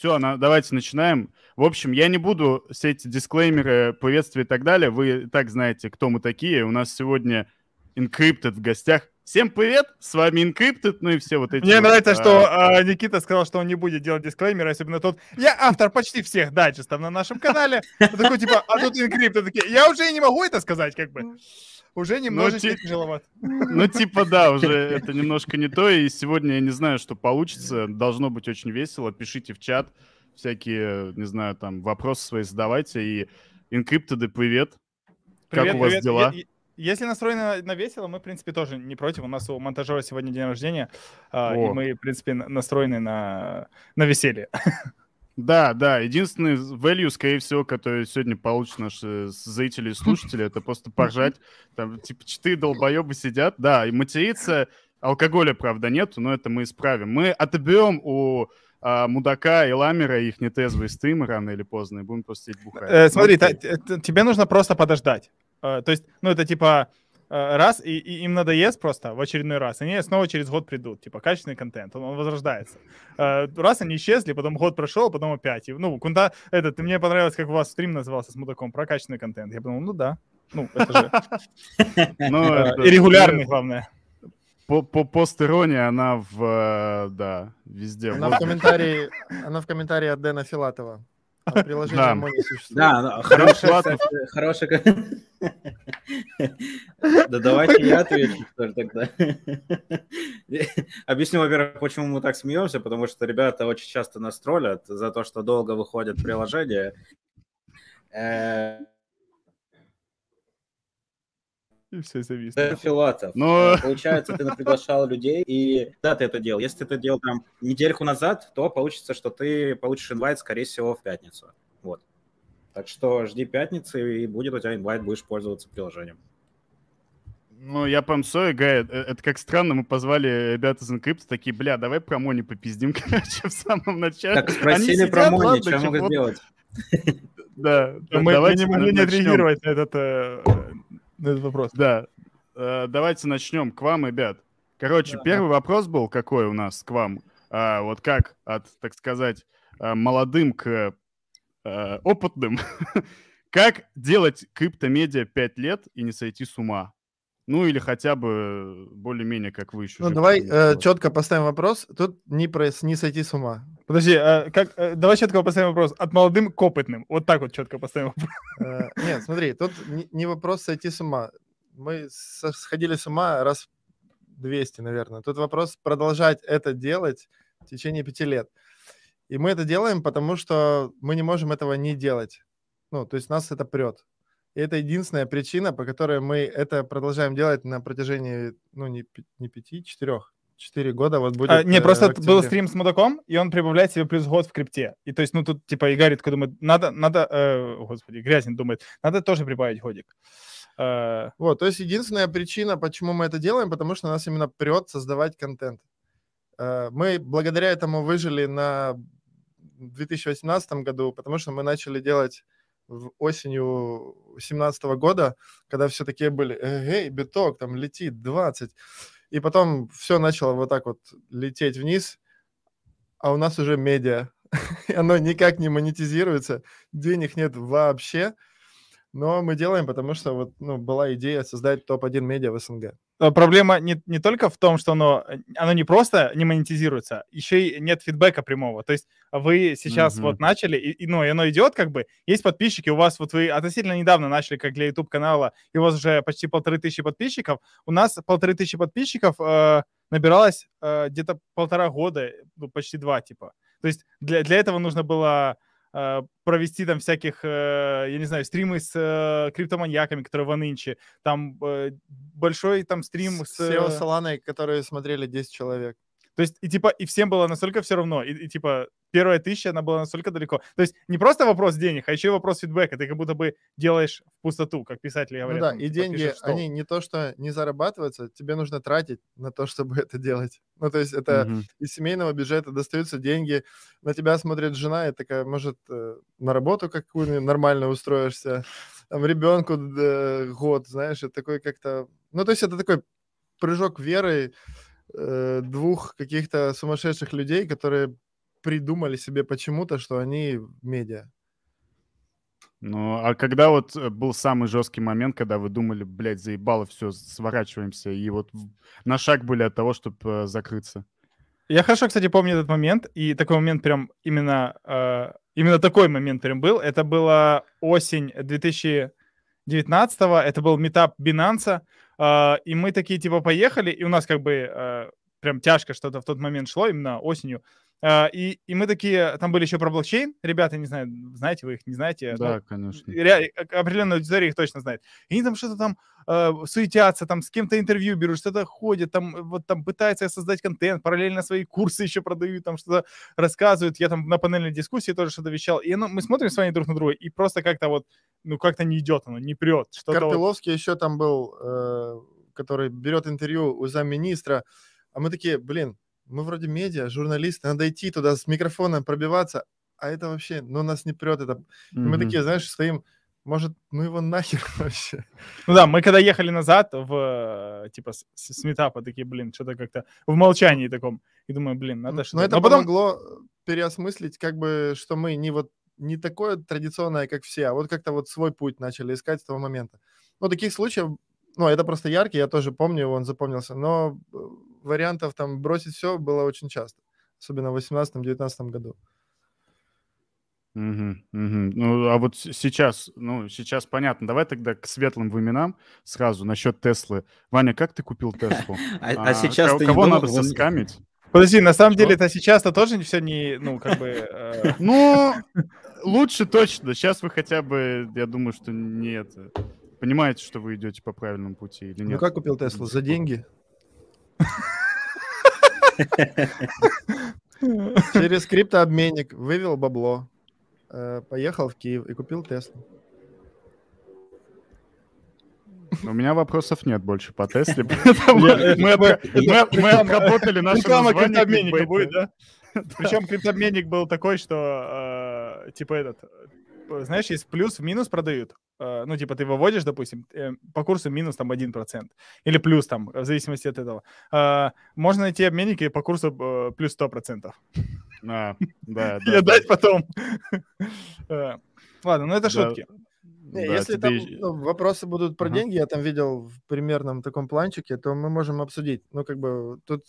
Все, на, давайте начинаем. В общем, я не буду все эти дисклеймеры, приветствия и так далее. Вы так знаете, кто мы такие. У нас сегодня Encrypted в гостях. Всем привет, с вами Encrypted, ну и все вот эти... Мне вот, нравится, а, что а, Никита сказал, что он не будет делать дисклеймер, особенно тот... Я автор почти всех дайджестов на нашем канале. Такой типа, а тут Encrypted такие. Я уже и не могу это сказать, как бы. Уже немножечко ти- тяжеловато. Ну, типа, да, уже это немножко не то. И сегодня я не знаю, что получится. Должно быть очень весело. Пишите в чат всякие, не знаю, там, вопросы свои задавайте. И Encrypted, привет. Как у вас дела? Если настроены на, весело, мы, в принципе, тоже не против. У нас у монтажера сегодня день рождения, а, и О. мы, в принципе, на- настроены на, на веселье. Да, да. Единственный value, скорее всего, который сегодня получат наши зрители и слушатели, это просто поржать. Там, типа, четыре долбоеба сидят. Да, и материться. Алкоголя, правда, нету, но это мы исправим. Мы отобьем у а, Мудака и Ламера их нетрезвые стримы рано или поздно, и будем просто сидеть бухать. Э, смотри, та- т- тебе нужно просто подождать. Э, То есть, ну, это типа э, раз, и, и им надоест просто в очередной раз, и они снова через год придут, типа, качественный контент, он, он возрождается. Э, Раз они исчезли, потом год прошел, потом опять. И, ну, кунта, это, ты мне понравилось, как у вас стрим назывался с мудаком, про качественный контент. Я подумал, ну да, ну, это же Ну, э, и регулярный, главное. По, по постерония она в, э, да, везде. Она Вот. в комментарии, она в комментарии от Дэна Филатова. А приложение Да. не существует. Да, хорошая, хорошая... Да давайте я отвечу, ли, тогда. Объясню, во-первых, почему мы так смеемся, потому что ребята очень часто нас троллят за то, что долго выходят приложения. И все завис. Дэн Филатов. Но- Э, Получается, ты приглашал людей, и да, ты это делал. Если ты это делал там недельку назад, то получится, что ты получишь инвайт, скорее всего, в пятницу. Вот. Так что жди пятницы, и будет у тебя инвайт, будешь пользоваться приложением. Ну, я прям sorry, Гай, э, это как странно, мы позвали ребят из Encrypt, такие, бля, давай про Мони попиздим, короче, в самом начале. Так, Они спросили про сидят, Мони, ладно, что я могу чего- сделать? Да, Мы, не могли не отреагировать на этот, э, на этот вопрос. Да, Э, давайте начнем. К вам, ребят. Короче, Да. первый вопрос был какой у нас к вам? А, вот как от, так сказать, а, молодым к э, опытным. как делать криптомедиа 5 лет и не сойти с ума? Ну, или хотя бы более-менее, как вы еще. Ну, давай четко поставим вопрос. Тут не, про, не сойти с ума. Подожди, а как, э, давай четко поставим вопрос. От молодым к опытным. Вот так вот четко поставим вопрос. Э, Нет, смотри, тут не- вопрос сойти с ума. Мы сходили с ума раз 200, наверное. Тут вопрос продолжать это делать в течение пяти лет. И мы это делаем, потому что мы не можем этого не делать. Ну, то есть нас это прет. И это единственная причина, по которой мы это продолжаем делать на протяжении, ну, не, не пяти, четырех. Четыре года вот будет. А, не, э, просто в был стрим с мудаком, и он прибавляет себе плюс год в крипте. И то есть, ну, тут, типа, и Гарри такой думает, надо, надо, э, господи, Грязин думает, надо тоже прибавить годик. Э, Вот, то есть единственная причина, почему мы это делаем, потому что нас именно прет создавать контент. Э, Мы благодаря этому выжили на 2018 году, потому что мы начали делать в осенью 2017 года, когда все такие были, эй, биток, там летит 20. И потом все начало вот так вот лететь вниз, а у нас уже медиа. Оно никак не монетизируется, денег нет вообще. Но мы делаем, потому что вот, ну, была идея создать топ-1 медиа в СНГ. А проблема не, не только в том, что оно, э, оно не просто не монетизируется, еще и нет фидбэка прямого. То есть вы сейчас Мгм. вот начали, и, и, ну, и оно идет как бы, есть подписчики, у вас вот вы относительно недавно начали, как для YouTube-канала, и у вас уже почти полторы тысячи подписчиков. У нас полторы тысячи подписчиков э, набиралось э, где-то полтора года, ну, почти два, типа. То есть для, для этого нужно было э, провести там всяких, э, я не знаю, стримы с э, криптоманьяками, которые в Анынче, там э, большой там стрим с... Э, с Соланой, которые смотрели 10 человек. То есть, и типа, и всем было настолько все равно, и, и, типа, первая тысяча, она была настолько далеко. То есть, не просто вопрос денег, а еще и вопрос фидбэка. Ты как будто бы делаешь в пустоту, как писатели Ну говорят. да, там, и типа, деньги, пишешь они не то, что не зарабатываются, тебе нужно тратить на то, чтобы это делать. Ну, то есть это Мгм. из семейного бюджета достаются деньги, на тебя смотрит жена и такая, может, э, на работу какую-нибудь нормально устроишься, там, ребенку э, год, знаешь, это такой как-то... Ну, то есть это такой прыжок веры э, двух каких-то сумасшедших людей, которые придумали себе почему-то, что они медиа. Ну, а когда вот э, был самый жесткий момент, когда вы думали, блядь, заебало, все, сворачиваемся, и вот на шаг были от того, чтобы э, закрыться? Я хорошо, кстати, помню этот момент, и такой момент прям именно, э, именно такой момент прям был. Это была осень 2019 это был метап Binance, и мы такие типа поехали, и у нас как бы э, прям тяжко что-то в тот момент шло, именно осенью. Uh, и, и мы такие, там были еще про блокчейн, ребята, не знаю, знаете вы их, не знаете? Да, ну, конечно. Ре, определенная аудитория их точно знает. И они там что-то там uh, суетятся, там с кем-то интервью берут, что-то ходят, там вот там пытаются создать контент, параллельно свои курсы еще продают, там что-то рассказывают. Я там на панельной дискуссии тоже что-то вещал. И ну, мы смотрим с вами друг на друга, и просто как-то вот, ну как-то не идет оно, не прет. Карпиловский вот... еще там был, э, который берет интервью у замминистра, а мы такие, блин, мы вроде медиа, журналисты, надо идти туда с микрофоном пробиваться, а это вообще, ну, нас не прет это. Mm-hmm. мы такие, знаешь, стоим, может, ну его нахер вообще. Ну да, мы когда ехали назад в, типа, с, с метапа, такие, блин, что-то как-то в молчании таком. И думаю, блин, надо что-то. Но это Но потом... помогло переосмыслить, как бы, что мы не вот не такое традиционное, как все, а вот как-то вот свой путь начали искать с того момента. Ну, таких случаев, ну, это просто яркий, я тоже помню, он запомнился, но э, вариантов там бросить все было очень часто, особенно в 18-19 году. Угу, угу. Ну, а вот сейчас, ну, сейчас понятно. Давай тогда к светлым временам сразу насчет Теслы. Ваня, как ты купил Теслу? А, а сейчас ты Кого надо соскамить? Подожди, на самом деле это сейчас-то тоже все не, ну, как бы... Э, ну, лучше точно. Сейчас вы хотя бы, я думаю, что нет. Понимаете, что вы идете по правильному пути или ну, нет? Ну, как купил Теслу? За деньги? Через криптообменник вывел бабло, э, поехал в Киев и купил Теслу. У меня вопросов нет больше по Тесле, мы отработали наше название. криптообменника будет, да? Причем криптообменник был такой, что э, типа этот знаешь, есть плюс, минус продают. Э, ну, типа, ты выводишь, допустим, э, по курсу минус там 1%. Или плюс там, в зависимости от этого. Э, можно найти обменники по курсу плюс 100%. А, да, да. И отдать потом. Ладно, ну это шутки. Не, да, если тебе... там ну, вопросы будут про uh-huh. деньги, я там видел в примерном таком планчике, то мы можем обсудить. Ну, как бы тут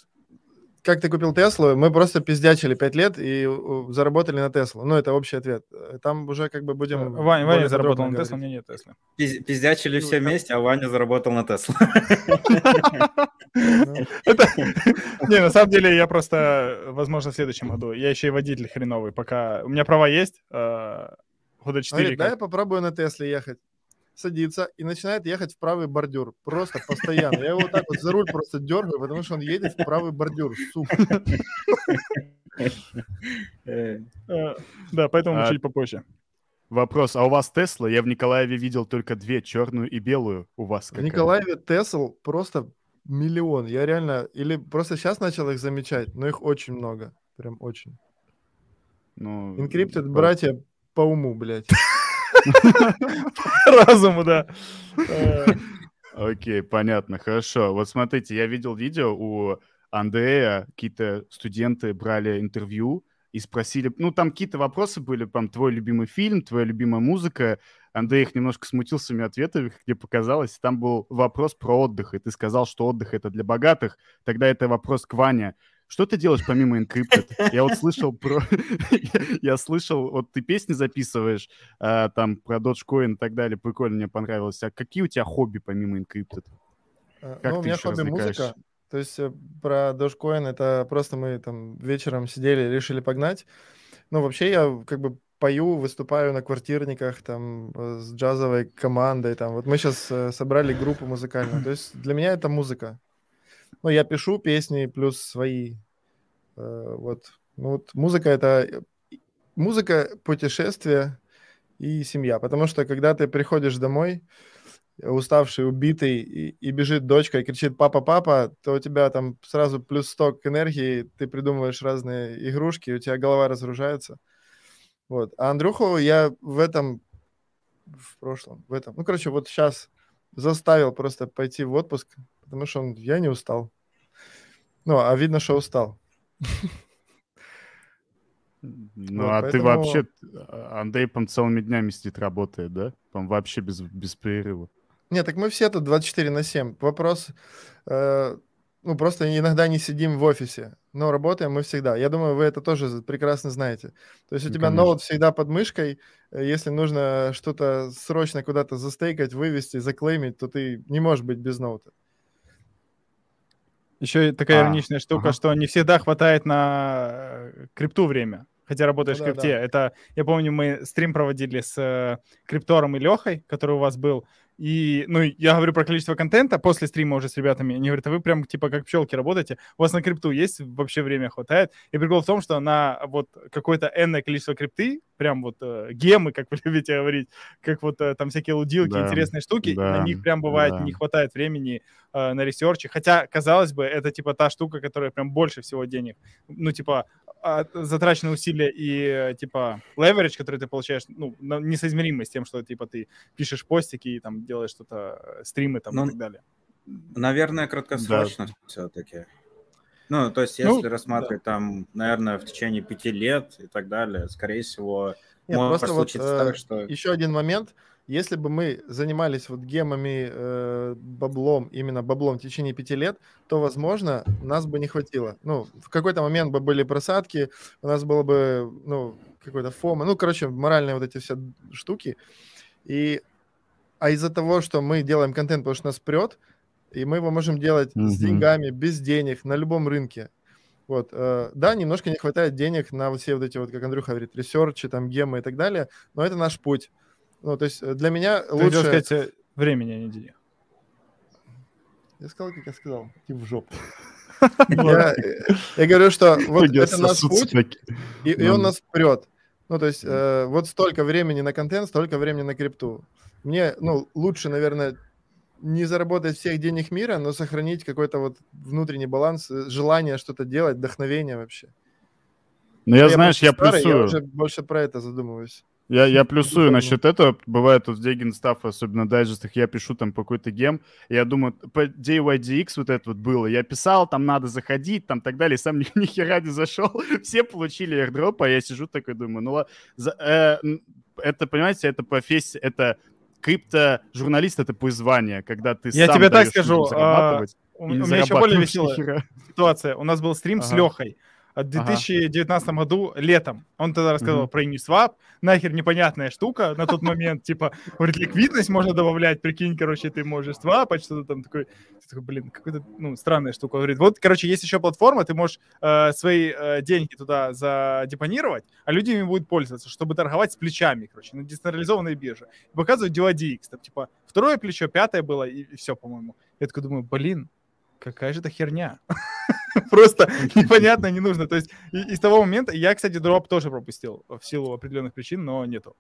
как ты купил Теслу, мы просто пиздячили 5 лет и заработали на Теслу. Ну, это общий ответ. Там уже как бы будем... Э, Ваня, Ваня заработал на Теслу, у меня нет Теслы. Пиздячили все ну, вместе, а Ваня заработал на Теслу. Не, на самом деле я просто, возможно, в следующем году. Я еще и водитель хреновый, пока... У меня права есть, э, года 4. Да, я попробую на Тесле ехать садится и начинает ехать в правый бордюр. Просто постоянно. Я его вот так вот за руль просто дергаю, потому что он едет в правый бордюр, сука. Э, да, поэтому а чуть попозже. Вопрос, а у вас Тесла? Я в Николаеве видел только две, черную и белую. У вас В Николаеве Тесл просто миллион. Я реально... Или просто сейчас начал их замечать, но их очень много. Прям очень. Ну, Encrypted братья по уму, блядь. Разуму, да. Окей, понятно, хорошо. Вот смотрите, я видел видео у Андрея, какие-то студенты брали интервью и спросили, ну, там какие-то вопросы были, там, твой любимый фильм, твоя любимая музыка. Андрей их немножко смутил своими ответами, мне показалось. Там был вопрос про отдых, и ты сказал, что отдых — это для богатых. Тогда это вопрос к Ване. Что ты делаешь помимо Encrypted? Я вот слышал про... я слышал, вот ты песни записываешь, а, там, про Dogecoin и так далее, прикольно, мне понравилось. А какие у тебя хобби помимо Encrypted? А, как ну, у меня хобби музыка. То есть э, про Dogecoin это просто мы там вечером сидели, решили погнать. Ну, вообще я как бы пою, выступаю на квартирниках там э, с джазовой командой. Там. Вот мы сейчас э, собрали группу музыкальную. То есть для меня это музыка. Ну, я пишу песни плюс свои. Э, вот. Ну, вот музыка это музыка, путешествие и семья. Потому что когда ты приходишь домой, уставший, убитый, и, и бежит дочка и кричит «папа, папа», то у тебя там сразу плюс сток энергии, ты придумываешь разные игрушки, у тебя голова разгружается. Вот. А Андрюху я в этом, в прошлом, в этом, ну, короче, вот сейчас заставил просто пойти в отпуск, потому что он, я не устал. Ну, а видно, что устал. Ну, Вот, а ты поэтому- вообще... а, Андрей, по целыми днями сидит, работает, да? По вообще без, без перерыва. Нет, так мы все тут 24 на 7. Вопрос, э, ну, просто иногда не сидим в офисе, но работаем мы всегда. Я думаю, вы это тоже прекрасно знаете. То есть у Ну, тебя конечно. ноут всегда под мышкой, э, если нужно что-то срочно куда-то застейкать, вывести, заклеймить, то ты не можешь быть без ноута. Еще и такая А, ироничная штука, ага. что не всегда хватает на э, крипту время. Хотя работаешь Ну в да, крипте. да. Это, я помню, мы стрим проводили с э, криптором и Лехой, который у вас был. И, ну, я говорю про количество контента после стрима уже с ребятами. Они говорят, а вы прям типа как пчелки работаете. У вас на крипту есть вообще время хватает? И прикол в том, что на вот какое-то энное количество крипты, прям вот э, гемы, как вы любите говорить, как вот э, там всякие лудилки, Да, интересные штуки, да, на них прям бывает да. не хватает времени э, на research. Хотя, казалось бы, это типа та штука, которая прям больше всего денег. Ну, типа, а, затраченные усилия и, э, типа, leverage, который ты получаешь, ну, несоизмеримый с тем, что, типа, ты пишешь постики и там делаешь что-то, э, стримы там Ну, и так далее. Наверное, краткосрочно все-таки. Ну, то есть, Ну, если рассматривать там, наверное, в течение пяти лет и так далее, скорее всего, Нет, может просто вот, случиться э, так, что... Еще один момент. Если бы мы занимались вот гемами, э, баблом, именно баблом в течение пяти лет, то, возможно, нас бы не хватило. Ну, в какой-то момент бы были просадки, у нас было бы, ну, какой-то фома, ну, короче, моральные вот эти все штуки. И, а из-за того, что мы делаем контент, потому что нас прет, и мы его можем делать с Мгм. деньгами, без денег, на любом рынке. Вот, э, да, немножко не хватает денег на вот все вот эти вот, как Андрюха говорит, ресерчи, там, гемы и так далее, но это наш путь. Ну, то есть э, для меня Ты лучше... сказать, времени, а не денег. Я сказал, как я сказал, иди в жопу. Я, я говорю, что вот это наш путь, и он Ну. нас прет. Ну, то есть э, вот столько времени на контент, столько времени на крипту. Мне, ну, лучше, наверное, не заработать всех денег мира, но сохранить какой-то вот внутренний баланс, э, желание что-то делать, вдохновение вообще. Ну, я, знаешь, просто я старый, плюсую. Я уже больше про это задумываюсь. Я, я плюсую насчет этого. Бывает вот в Дегин Стафф, особенно дайджестах, я пишу там по какой-то гем, я думаю, по DYDX вот это вот было, я писал, там надо заходить, там так далее, сам ни, ни хера не зашел, все получили airdrop, а я сижу такой думаю, ну ла- за- э, это, понимаете, это профессия, это крипто-журналист, это призвание, когда ты Я сам тебе так скажу, зарабатывать, У, у меня еще более веселая хера. ситуация. У нас был стрим с Ага. Лехой в 2019 году летом. Он тогда рассказал Мгм. про Uniswap. Нахер непонятная штука на тот момент. Типа, говорит, ликвидность можно добавлять. Прикинь, короче, ты можешь свапать, что-то там такой. Ты такой, блин, какая-то, ну, странная штука. Говорит, вот, короче, есть еще платформа, ты можешь э, свои э, деньги туда задепонировать, а люди ими будут пользоваться, чтобы торговать с плечами, короче, на децентрализованной бирже. И показывают DYDX, там, типа, второе плечо, пятое было, и, все, по-моему. Я такой думаю, блин, какая же это херня. Просто непонятно, не нужно. То есть и, и с того момента, я, кстати, дроп тоже пропустил в силу определенных причин, но нету.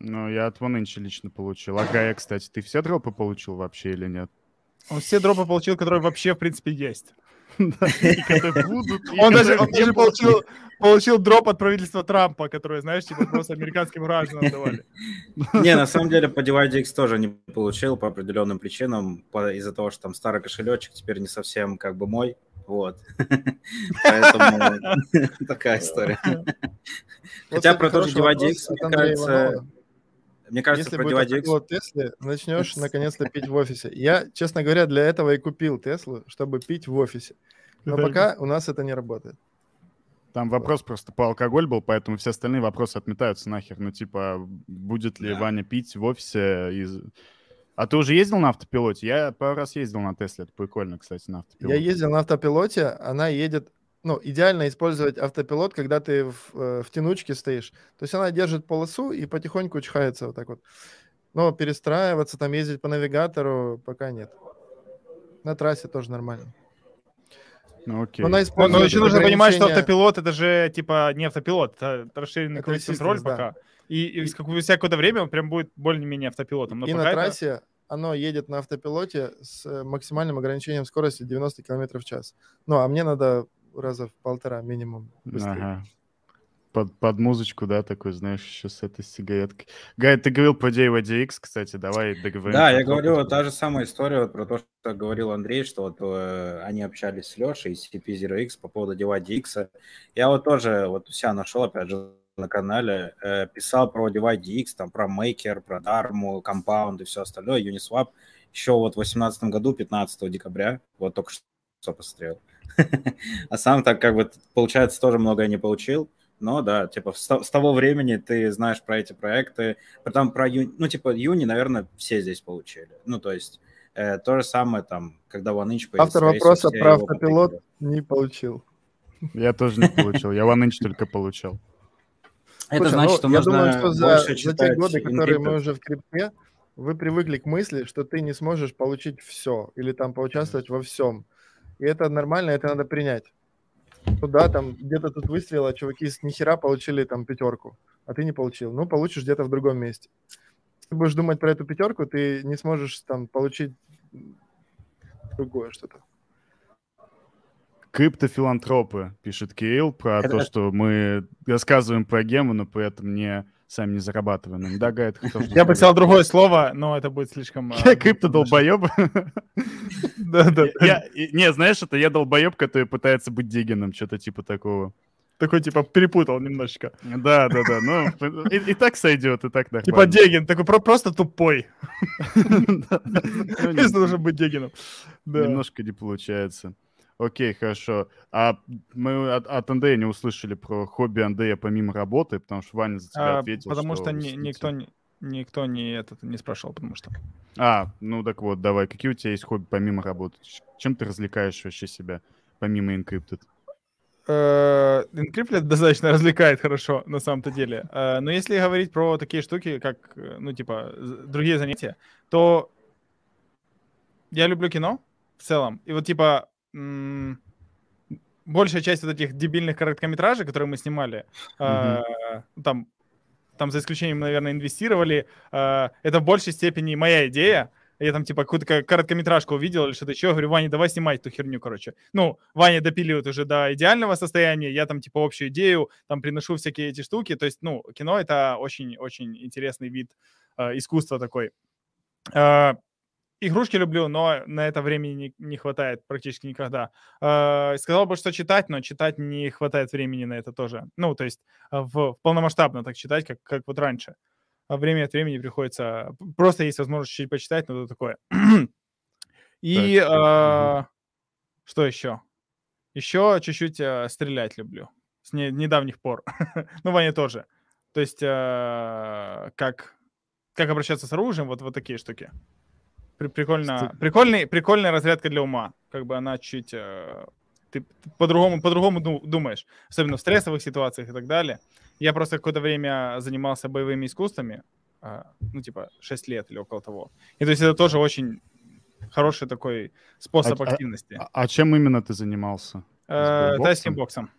Ну, я от Вонынча лично получил. А Гая, кстати, ты все дропы получил вообще или нет? Он все дропы получил, которые вообще, в принципе, есть. Он даже, получил, дроп от правительства Трампа, которое, знаешь, типа просто американским гражданам давали. Не, на самом деле по DYDX тоже не получил по определенным причинам, из-за того, что там старый кошелечек теперь не совсем как бы мой, вот. Поэтому такая история. Вот, Хотя про тот же от мне кажется, мне кажется, Если про будет DYDX... автопилот Теслы, начнешь наконец-то пить в офисе. Я, честно говоря, для этого и купил Теслу, чтобы пить в офисе. Но пока у нас это не работает. Там вопрос просто по алкоголь был, поэтому все остальные вопросы отметаются нахер. Ну, типа, будет ли Да. Ваня пить в офисе из... А ты уже ездил на автопилоте? Я пару раз ездил на Тесле, это прикольно, кстати, на Я автопилоте. ездил на автопилоте, она едет... Ну, идеально использовать автопилот, когда ты в, э, в тянучке стоишь. То есть она держит полосу и потихоньку чхается вот так вот. Но перестраиваться, там ездить по навигатору пока нет. На трассе тоже нормально. Ну, окей. Но она Но, еще нужно понимать, что автопилот это же типа не автопилот, это расширенный Это круиз-контроль assistance, да. И, и спустя какое-то время он прям будет более-менее автопилотом. Но И на это- трассе оно едет на автопилоте с э, максимальным ограничением скорости 90 км в час. Ну, а мне надо раза в полтора минимум быстрее. Ага. под, под музычку, да, такой, знаешь, еще с этой сигареткой. Гай, ты говорил про DYDX, кстати, давай договоримся. Да, я говорю, та же самая история вот про то, что говорил Андрей, что вот э, они общались с Лешей из CP0X по поводу DYDX. Я вот тоже вот у себя нашел, опять же, на канале, э, писал про DYDX, там, про Maker, про Dharma, Compound и все остальное, Uniswap, еще вот в 2018 году, 15 декабря, вот только что посмотрел. А сам так как бы, получается, тоже многое не получил. Но да, типа с, того времени ты знаешь про эти проекты. Потом про Юни, ну типа Юни, наверное, все здесь получили. Ну то есть э, то же самое там, когда OneInch появился. Автор вопроса про автопилот не получил. Я тоже не получил. Я OneInch только получал. Это значит, что нужно Я думаю, что за, за те годы, которые мы уже в крипте, вы привыкли к мысли, что ты не сможешь получить все или там поучаствовать во всем. И это нормально, это надо принять. Ну да, там где-то тут выстрелило, чуваки с нихера получили там пятерку, а ты не получил. Ну, получишь где-то в другом месте. Если ты будешь думать про эту пятерку, ты не сможешь там получить другое что-то. Криптофилантропы, пишет Кирилл, про это... то, что мы рассказываем про гемы, но при этом не сами не зарабатываем. Да, Гай, Я бы сказал другое слово, но это будет слишком... Я крипто-долбоеб. Да, да. Не, знаешь, это я долбоеб, который пытается быть Дигином, что-то типа такого. Такой, типа, перепутал немножечко. Да, да, да. Ну, и, и так сойдет, и так нормально. Типа Дегин, такой про просто тупой. Если должен быть Дегином. Немножко не получается. Окей, хорошо. А мы от, от Андрея не услышали про хобби Андрея помимо работы, потому что Ваня за тебя а, ответил. Потому что, что ни, никто, никто не, этот, не спрашивал, потому что... А, ну так вот, давай. Какие у тебя есть хобби помимо работы? Чем ты развлекаешь вообще себя помимо Encrypted? Э, Encrypted достаточно развлекает хорошо, на самом-то деле. Э, но если говорить про такие штуки, как, э, ну, типа, другие занятия, то я люблю кино в целом. И вот, типа, большая часть вот этих дебильных короткометражей, которые мы снимали, mm-hmm. э, там, там за исключением, наверное, инвестировали, э, это в большей степени моя идея. Я там, типа, какую-то короткометражку увидел или что-то еще. Говорю, Ваня, давай снимать эту херню, короче. Ну, Ваня допиливает уже до идеального состояния. Я там, типа, общую идею, там, приношу всякие эти штуки. То есть, ну, кино — это очень-очень интересный вид э, искусства такой. Э, Игрушки люблю, но на это времени не, не хватает практически никогда. Э, сказал бы, что читать, но читать не хватает времени на это тоже. Ну, то есть а, в, полномасштабно так читать, как, как вот раньше. А время от времени приходится... Просто есть возможность чуть почитать, но это такое. И так, э, что еще? Еще чуть-чуть э, стрелять люблю. С не, недавних пор. ну, Ваня тоже. То есть э, как, как обращаться с оружием, вот, вот такие штуки. Прикольно, прикольный, прикольная разрядка для ума. Как бы она чуть... Э, ты по-другому, по-другому думаешь. Особенно в стрессовых ситуациях и так далее. Я просто какое-то время занимался боевыми искусствами. Э, ну, типа, 6 лет или около того. И то есть это тоже очень хороший такой способ а, а активности. А, а чем именно ты занимался? Э, тайским боксом.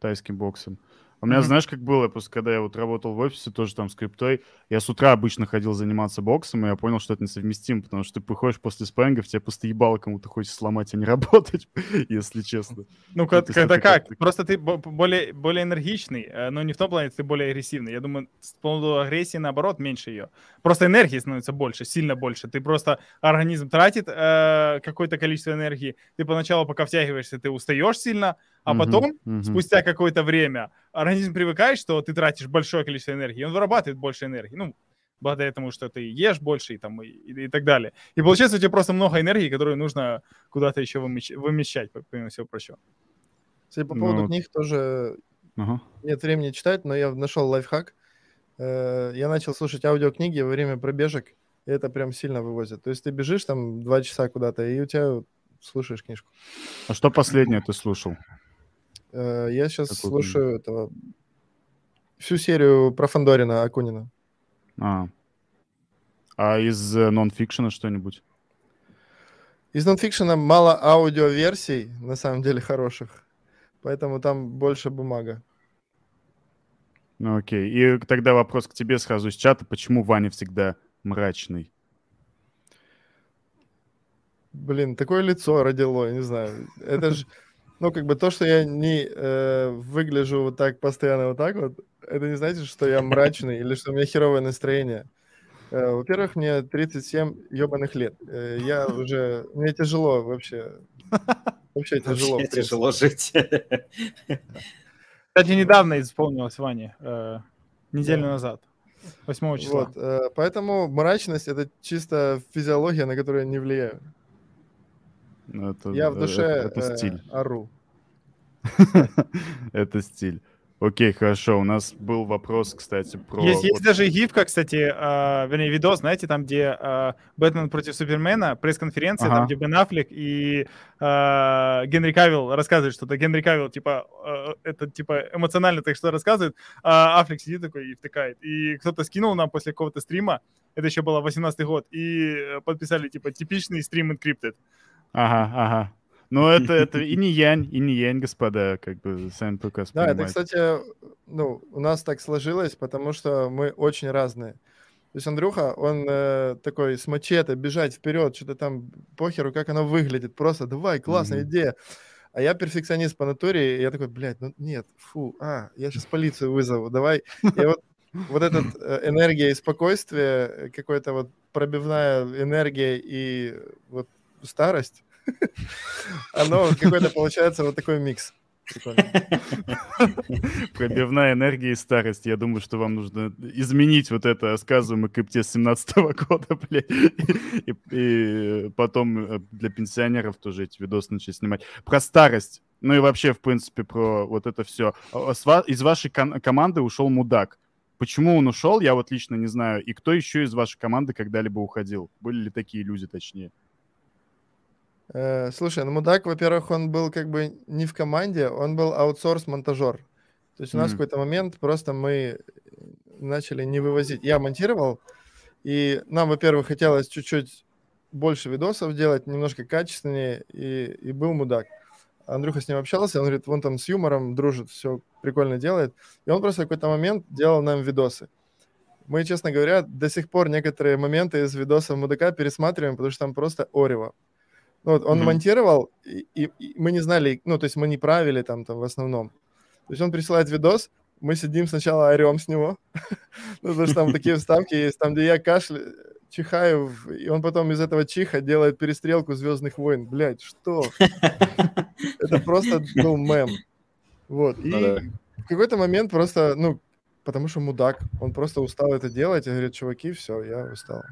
Тайским боксом. У меня, mm-hmm. знаешь, как было, просто когда я вот работал в офисе, тоже там с криптой, я с утра обычно ходил заниматься боксом, и я понял, что это несовместимо, потому что ты приходишь после спаррингов, тебе просто ебало кому-то хочешь сломать, а не работать, если честно. Ну, как, когда как? как? Просто ты более, более энергичный, э, но не в том плане, ты более агрессивный. Я думаю, с поводу агрессии, наоборот, меньше ее. Просто энергии становится больше, сильно больше. Ты просто, организм тратит э, какое-то количество энергии, ты поначалу, пока втягиваешься, ты устаешь сильно, а потом, uh-huh, uh-huh. спустя какое-то время, организм привыкает, что ты тратишь большое количество энергии, он вырабатывает больше энергии. Ну, благодаря тому, что ты ешь больше и, там, и, и, и так далее. И получается у тебя просто много энергии, которую нужно куда-то еще вымещ- вымещать, помимо всего прочего. Кстати, по поводу ну, книг тоже uh-huh. нет времени читать, но я нашел лайфхак. Э, я начал слушать аудиокниги во время пробежек, и это прям сильно вывозит. То есть ты бежишь там два часа куда-то, и у тебя слушаешь книжку. А что последнее ты слушал? Э, я сейчас Какую слушаю книгу? этого всю серию про Фандорина Акунина. А. А из э, нонфикшена что-нибудь? Из нонфикшена мало аудиоверсий, на самом деле, хороших. Поэтому там больше бумага. Ну окей. И тогда вопрос к тебе сразу из чата. Почему Ваня всегда мрачный? Блин, такое лицо родило, не знаю. Это же Ну, как бы то, что я не э, выгляжу вот так постоянно вот так вот, это не значит, что я мрачный или что у меня херовое настроение. Э, во-первых, мне 37 ебаных лет. Э, я уже... Мне тяжело вообще. Вообще тяжело. Вообще тяжело жить. Кстати, недавно исполнилось Ване. э, неделю Да. назад. 8 числа. Вот, э, поэтому мрачность — это чисто физиология, на которую я не влияю. Ну, это- Я в э, душе Это, э, стиль. ору. Это стиль. Окей, хорошо. У нас был вопрос, кстати, про... Есть, есть даже гифка, кстати, э, вернее, видос, знаете, там, где э, Бэтмен против Супермена, пресс-конференция, Ага. там, где Бен Аффлек и э, Генри Кавилл рассказывают что-то. Генри Кавилл, типа, э, это, типа, эмоционально так что рассказывает, а Аффлек сидит такой и втыкает. И кто-то скинул нам после какого-то стрима, это еще было 18 год, и э, подписали, типа, типичный стрим Encrypted. Ага, ага. Ну, это, это и не янь, и не янь, господа, как бы сами прекрасно Да, это, кстати, ну, у нас так сложилось, потому что мы очень разные. То есть Андрюха, он э, такой с мачете бежать вперед, что-то там похеру, как оно выглядит, просто давай, классная Мгм. идея. А я перфекционист по натуре, и я такой, блядь, ну нет, фу, а, я сейчас полицию вызову, давай. И вот, вот эта энергия и спокойствие, э, какая-то вот пробивная энергия и вот старость, оно какой-то получается вот такой микс. Пробивная энергия и старость. Я думаю, что вам нужно изменить вот это рассказываемое крипте с 17 года, блядь. И, и потом э, для пенсионеров тоже эти видосы начать снимать. Про старость. Ну и вообще, в принципе, про вот это все. Из вашей команды ушел мудак. Почему он ушел, я вот лично не знаю. И кто еще из вашей команды когда-либо уходил? Были ли такие люди, точнее? Э, Слушай, ну мудак, во-первых, он был как бы не в команде, он был аутсорс-монтажер. То есть у нас в какой-то момент просто мы начали не вывозить. Я монтировал, и нам, во-первых, хотелось чуть-чуть больше видосов делать, немножко качественнее, и, и был мудак. Андрюха с ним общался, он говорит, вон там с юмором дружит, все прикольно делает. И он просто в какой-то момент делал нам видосы. Мы, честно говоря, до сих пор некоторые моменты из видосов мудака пересматриваем, потому что там просто орево. Ну, вот он Мгм. монтировал, и, и- и мы не знали, ну, то есть мы не правили там, там в основном. То есть он присылает видос, мы сидим сначала орем с него, ну, потому что там такие вставки есть, там, где я кашляю, чихаю, и он потом из этого чиха делает перестрелку Звездных войн. Блядь, что? Это просто был мем. Вот. И Ну в какой-то момент просто, ну, потому что мудак, он просто устал это делать, и говорит, чуваки, все, я устал.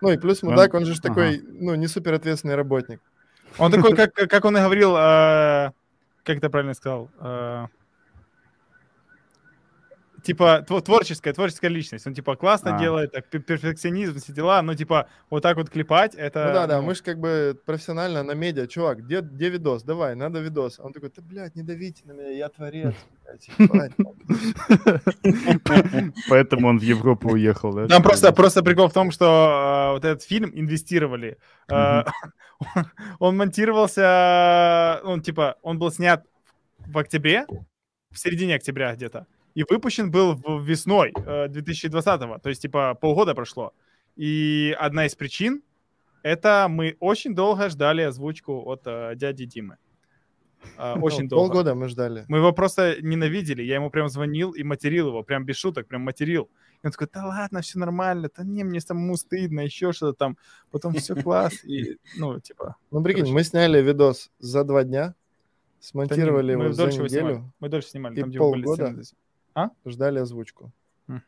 Ну и плюс мудак, он же ага. такой, ну, не супер ответственный работник. Он такой, как, как он и говорил, э, как ты правильно сказал, э, типа тво- творческая, творческая личность. Он типа классно А. делает, так, пер- перфекционизм, все дела, но типа вот так вот клепать, это... Ну да, да, ну, мы же как бы профессионально на медиа. Чувак, где, где видос? Давай, надо видос. Он такой, да, блядь, не давите на меня, я творец. блядь, ебать». Поэтому он в Европу уехал, да? Там просто, просто прикол в том, что э, вот этот фильм инвестировали. Э, он монтировался, он типа, он был снят в октябре, в середине октября где-то, и выпущен был весной э, 2020-го, то есть типа полгода прошло. И одна из причин это мы очень долго ждали озвучку от э, дяди Димы. Э, очень Ну, долго. Полгода мы ждали. Мы его просто ненавидели. Я ему прям звонил и материл его, прям без шуток, прям материл. И он такой, да ладно, все нормально, да не, мне самому стыдно, еще что-то там. Потом все класс. И, ну, типа... Ну, прикинь, мы сняли видос за два дня, да не, смонтировали мы его за его снимали. неделю, Мы дольше снимали. и там, где были полгода. сцены здесь. ждали озвучку. М.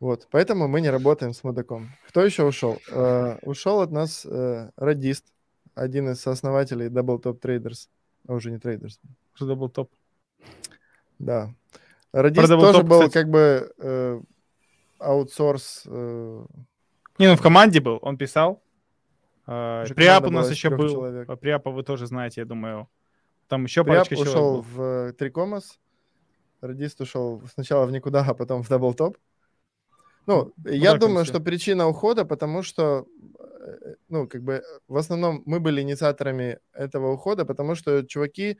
Вот, поэтому мы не работаем с мудаком. Кто еще ушел? Э, ушел от нас э, радист, один из сооснователей Double Top Traders, а уже не Traders, Что был топ. да. Радист Double тоже Top, был кстати. как бы э, аутсорс. э, Не, ну в команде был, он писал. Э, Уже Приап у нас еще был. человек. А Приапа вы тоже знаете, я думаю. Там еще Приап парочка человек ушел был. в э, Трикомас, радист ушел сначала в никуда, а потом в Double Top. Ну, я думаю, всё. что причина ухода, потому что, э, ну, как бы, в основном мы были инициаторами этого ухода, потому что чуваки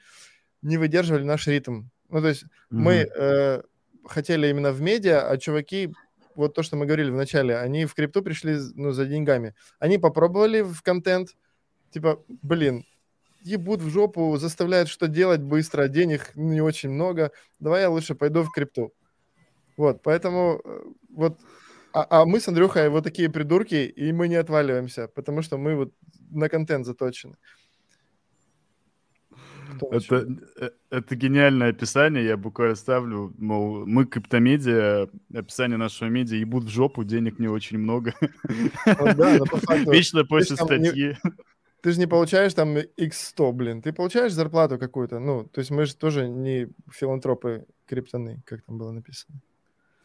не выдерживали наш ритм. Ну, то есть мы э, хотели именно в медиа, а чуваки, вот то, что мы говорили в начале, они в крипту пришли ну, за деньгами. Они попробовали в контент, типа, блин, ебут в жопу, заставляют что делать быстро, а денег не очень много. Давай я лучше пойду в крипту. Вот, поэтому э, вот а, а мы с Андрюхой вот такие придурки, и мы не отваливаемся, потому что мы вот на контент заточены. Это, э, это гениальное описание, я буквально ставлю, мол, мы криптомедиа, описание нашего медиа, ебут в жопу, денег не очень много. Вечно после статьи. Ты же не получаешь там x100, блин, ты получаешь зарплату какую-то, ну, то есть мы же тоже не филантропы криптоны, как там было написано.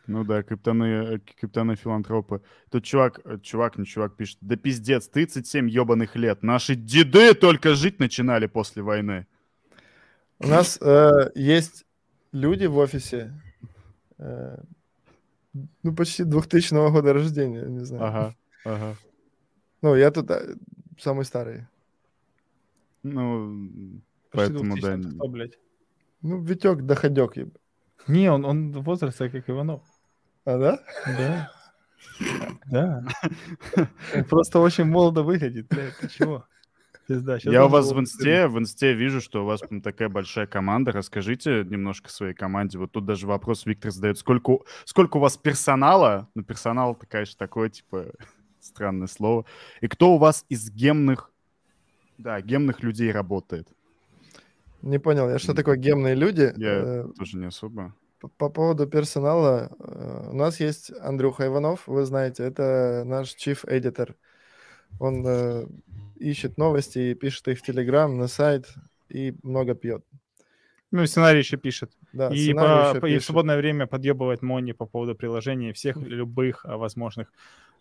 Ну да, криптоны, криптоны филантропы. Тут чувак, э, чувак, не чувак пишет, да пиздец, 37 ебаных лет. Наши деды только жить начинали после войны. У нас э, есть люди в офисе, э, ну, почти 2000 года рождения, не знаю. Ага, ага. Ну, я тут самый старый. Ну, поэтому, да. Кто, блядь? Ну, Витек доходек. Не, он, он возраста, как Иванов. А, да? Да. Да. Он просто очень молодо выглядит, блядь, ты чего? Пизда. Я у вас в инсте, в инсте вижу, что у вас такая большая команда. Расскажите немножко своей команде. Вот тут даже вопрос Виктор задает. Сколько, сколько у вас персонала? Ну, персонал, такая же такое, типа, странное слово. И кто у вас из гемных, да, гемных людей работает? Не понял, я что такое гемные люди? Я э, тоже не особо. По, по поводу персонала, э, у нас есть Андрюха Иванов, вы знаете, это наш chief editor. Он э, ищет новости, пишет их в Телеграм, на сайт и много пьет. Ну, сценарий еще пишет. Да, и, по, по, и в свободное время подъебывает Мони по поводу приложений всех любых а, возможных.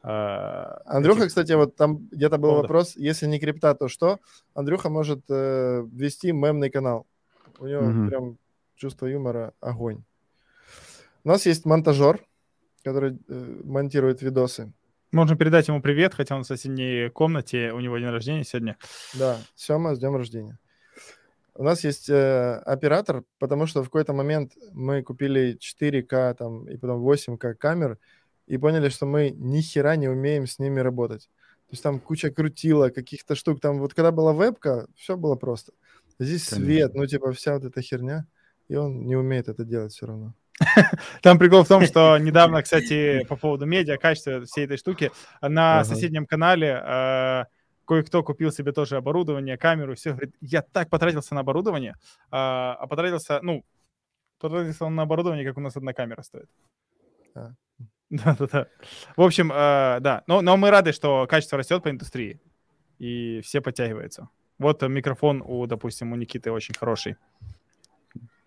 Э, Андрюха, этих... кстати, вот там где-то был поводов. вопрос, если не крипта, то что? Андрюха может э, вести мемный канал. У него угу. прям чувство юмора огонь. У нас есть монтажер, который э, монтирует видосы. Можно передать ему привет, хотя он в соседней комнате, у него день рождения сегодня. Да, Сема, с днем рождения. У нас есть э, оператор, потому что в какой-то момент мы купили 4К там, и потом 8К камер и поняли, что мы ни хера не умеем с ними работать. То есть там куча крутила, каких-то штук. Там вот когда была вебка, все было просто. Здесь Конечно. свет, ну типа вся вот эта херня, и он не умеет это делать все равно. Там прикол в том, что недавно, кстати, по поводу медиа, качества всей этой штуки, на ага. соседнем канале э, кое-кто купил себе тоже оборудование, камеру, все, говорит, я так потратился на оборудование, э, а потратился, ну, потратился он на оборудование, как у нас одна камера стоит. А. Да-да-да. В общем, э, да, но, но мы рады, что качество растет по индустрии, и все подтягиваются. Вот микрофон у, допустим, у Никиты очень хороший.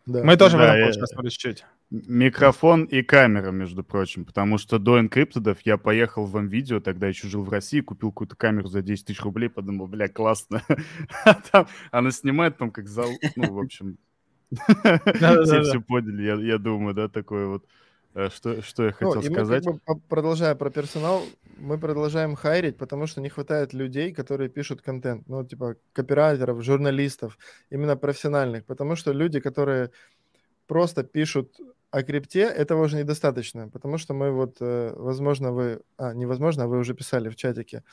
Да. Мы тоже да, в этом я... чуть-чуть. Микрофон и камера, между прочим, потому что до энкриптедов я поехал в видео, тогда еще жил в России, купил какую-то камеру за 10 тысяч рублей, подумал, бля, классно. А там она снимает там как зал, ну, в общем, все все поняли, я думаю, да, такое вот. Э, что, что я ну, хотел ну, сказать? Мы, как бы, продолжая про персонал, мы продолжаем хайрить, потому что не хватает людей, которые пишут контент. Ну, типа копирайтеров, журналистов, именно профессиональных. Потому что люди, которые просто пишут о крипте, этого уже недостаточно. Потому что мы вот, э, возможно, вы... А, невозможно, а вы уже писали в чатике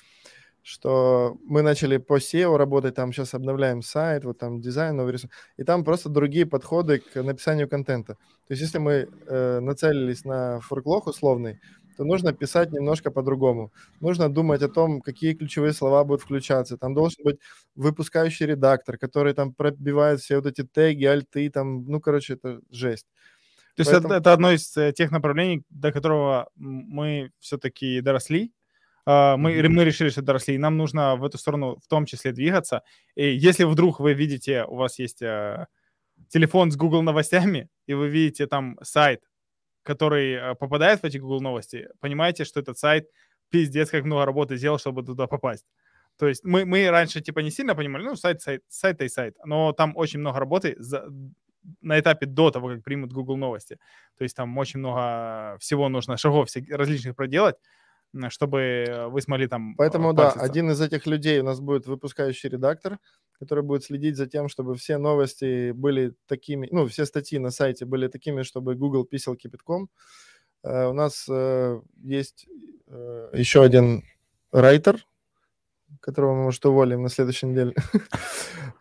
что мы начали по SEO работать, там сейчас обновляем сайт, вот там дизайн новый рисунок, и там просто другие подходы к написанию контента. То есть если мы э, нацелились на форклог условный, то нужно писать немножко по-другому. Нужно думать о том, какие ключевые слова будут включаться. Там должен быть выпускающий редактор, который там пробивает все вот эти теги, альты, там, ну, короче, это жесть. То есть Поэтому... это, это одно из э, тех направлений, до которого мы все-таки доросли, мы, mm-hmm. мы решили, что доросли, и нам нужно в эту сторону в том числе двигаться. И если вдруг вы видите, у вас есть uh, телефон с Google новостями, и вы видите там сайт, который uh, попадает в эти Google новости, понимаете, что этот сайт пиздец как много работы сделал, чтобы туда попасть. То есть мы, мы раньше типа не сильно понимали, ну, сайт, сайт, сайт и сайт, но там очень много работы за, на этапе до того, как примут Google новости. То есть там очень много всего нужно, шагов всех, различных проделать, чтобы вы смогли там... Поэтому, да, один из этих людей у нас будет выпускающий редактор, который будет следить за тем, чтобы все новости были такими, ну, все статьи на сайте были такими, чтобы Google писал кипятком. Uh, у нас uh, есть uh, еще один райтер, которого мы, может, уволим на следующей неделе.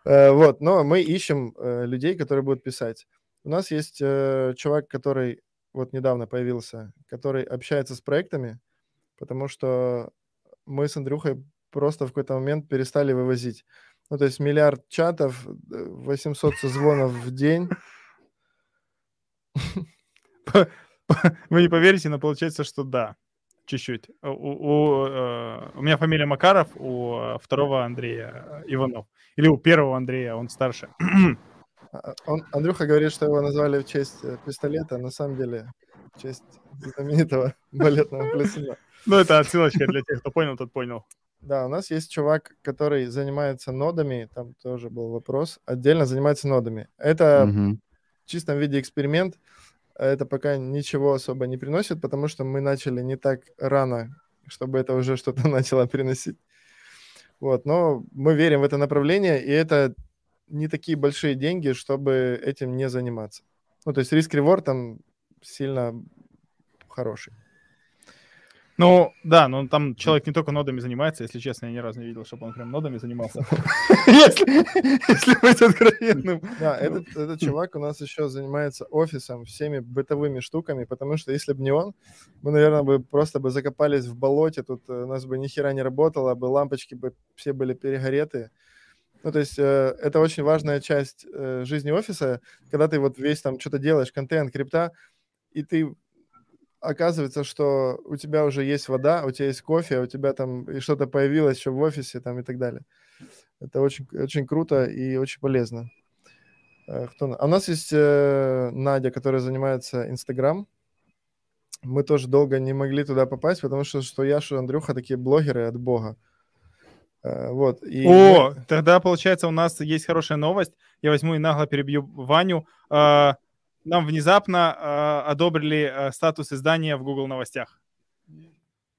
Э, вот, но мы ищем э, людей, которые будут писать. У нас есть э, чувак, который вот недавно появился, который общается с проектами, потому что мы с Андрюхой просто в какой-то момент перестали вывозить. Ну, то есть миллиард чатов, 800 созвонов в день. Вы не поверите, но получается, что да, чуть-чуть. У, у, э, у меня фамилия Макаров, у второго Андрея Иванов. Или у первого Андрея, он старше. А, он, Андрюха говорит, что его назвали в честь э, пистолета, на самом деле в честь знаменитого балетного плясуна. Ну, это отсылочка для тех, кто понял, тот понял. Да, у нас есть чувак, который занимается нодами, там тоже был вопрос, отдельно занимается нодами. Это угу. в чистом виде эксперимент, это пока ничего особо не приносит, потому что мы начали не так рано, чтобы это уже что-то начало приносить. Вот, но мы верим в это направление, и это не такие большие деньги, чтобы этим не заниматься. Ну, то есть риск-реворд там сильно хороший. Ну, да, но там человек не только нодами занимается, если честно, я ни разу не видел, чтобы он прям нодами занимался. Если быть откровенным. Да, этот чувак у нас еще занимается офисом, всеми бытовыми штуками, потому что если бы не он, мы, наверное, бы просто бы закопались в болоте, тут э, у нас бы ни хера не работало, бы лампочки бы все были перегореты. Ну, то есть э, это очень важная часть э, жизни офиса, когда ты вот весь там что-то делаешь, контент, крипта, и ты оказывается, что у тебя уже есть вода, у тебя есть кофе, у тебя там и что-то появилось еще в офисе там и так далее. Это очень, очень круто и очень полезно. Э, кто... А у нас есть э, Надя, которая занимается Инстаграм. Мы тоже долго не могли туда попасть, потому что что я, что Андрюха такие блогеры от бога. Э, вот. И О, тогда, получается, у нас есть хорошая новость. Я возьму и нагло перебью Ваню. Нам внезапно э, одобрили э, статус издания в Google новостях.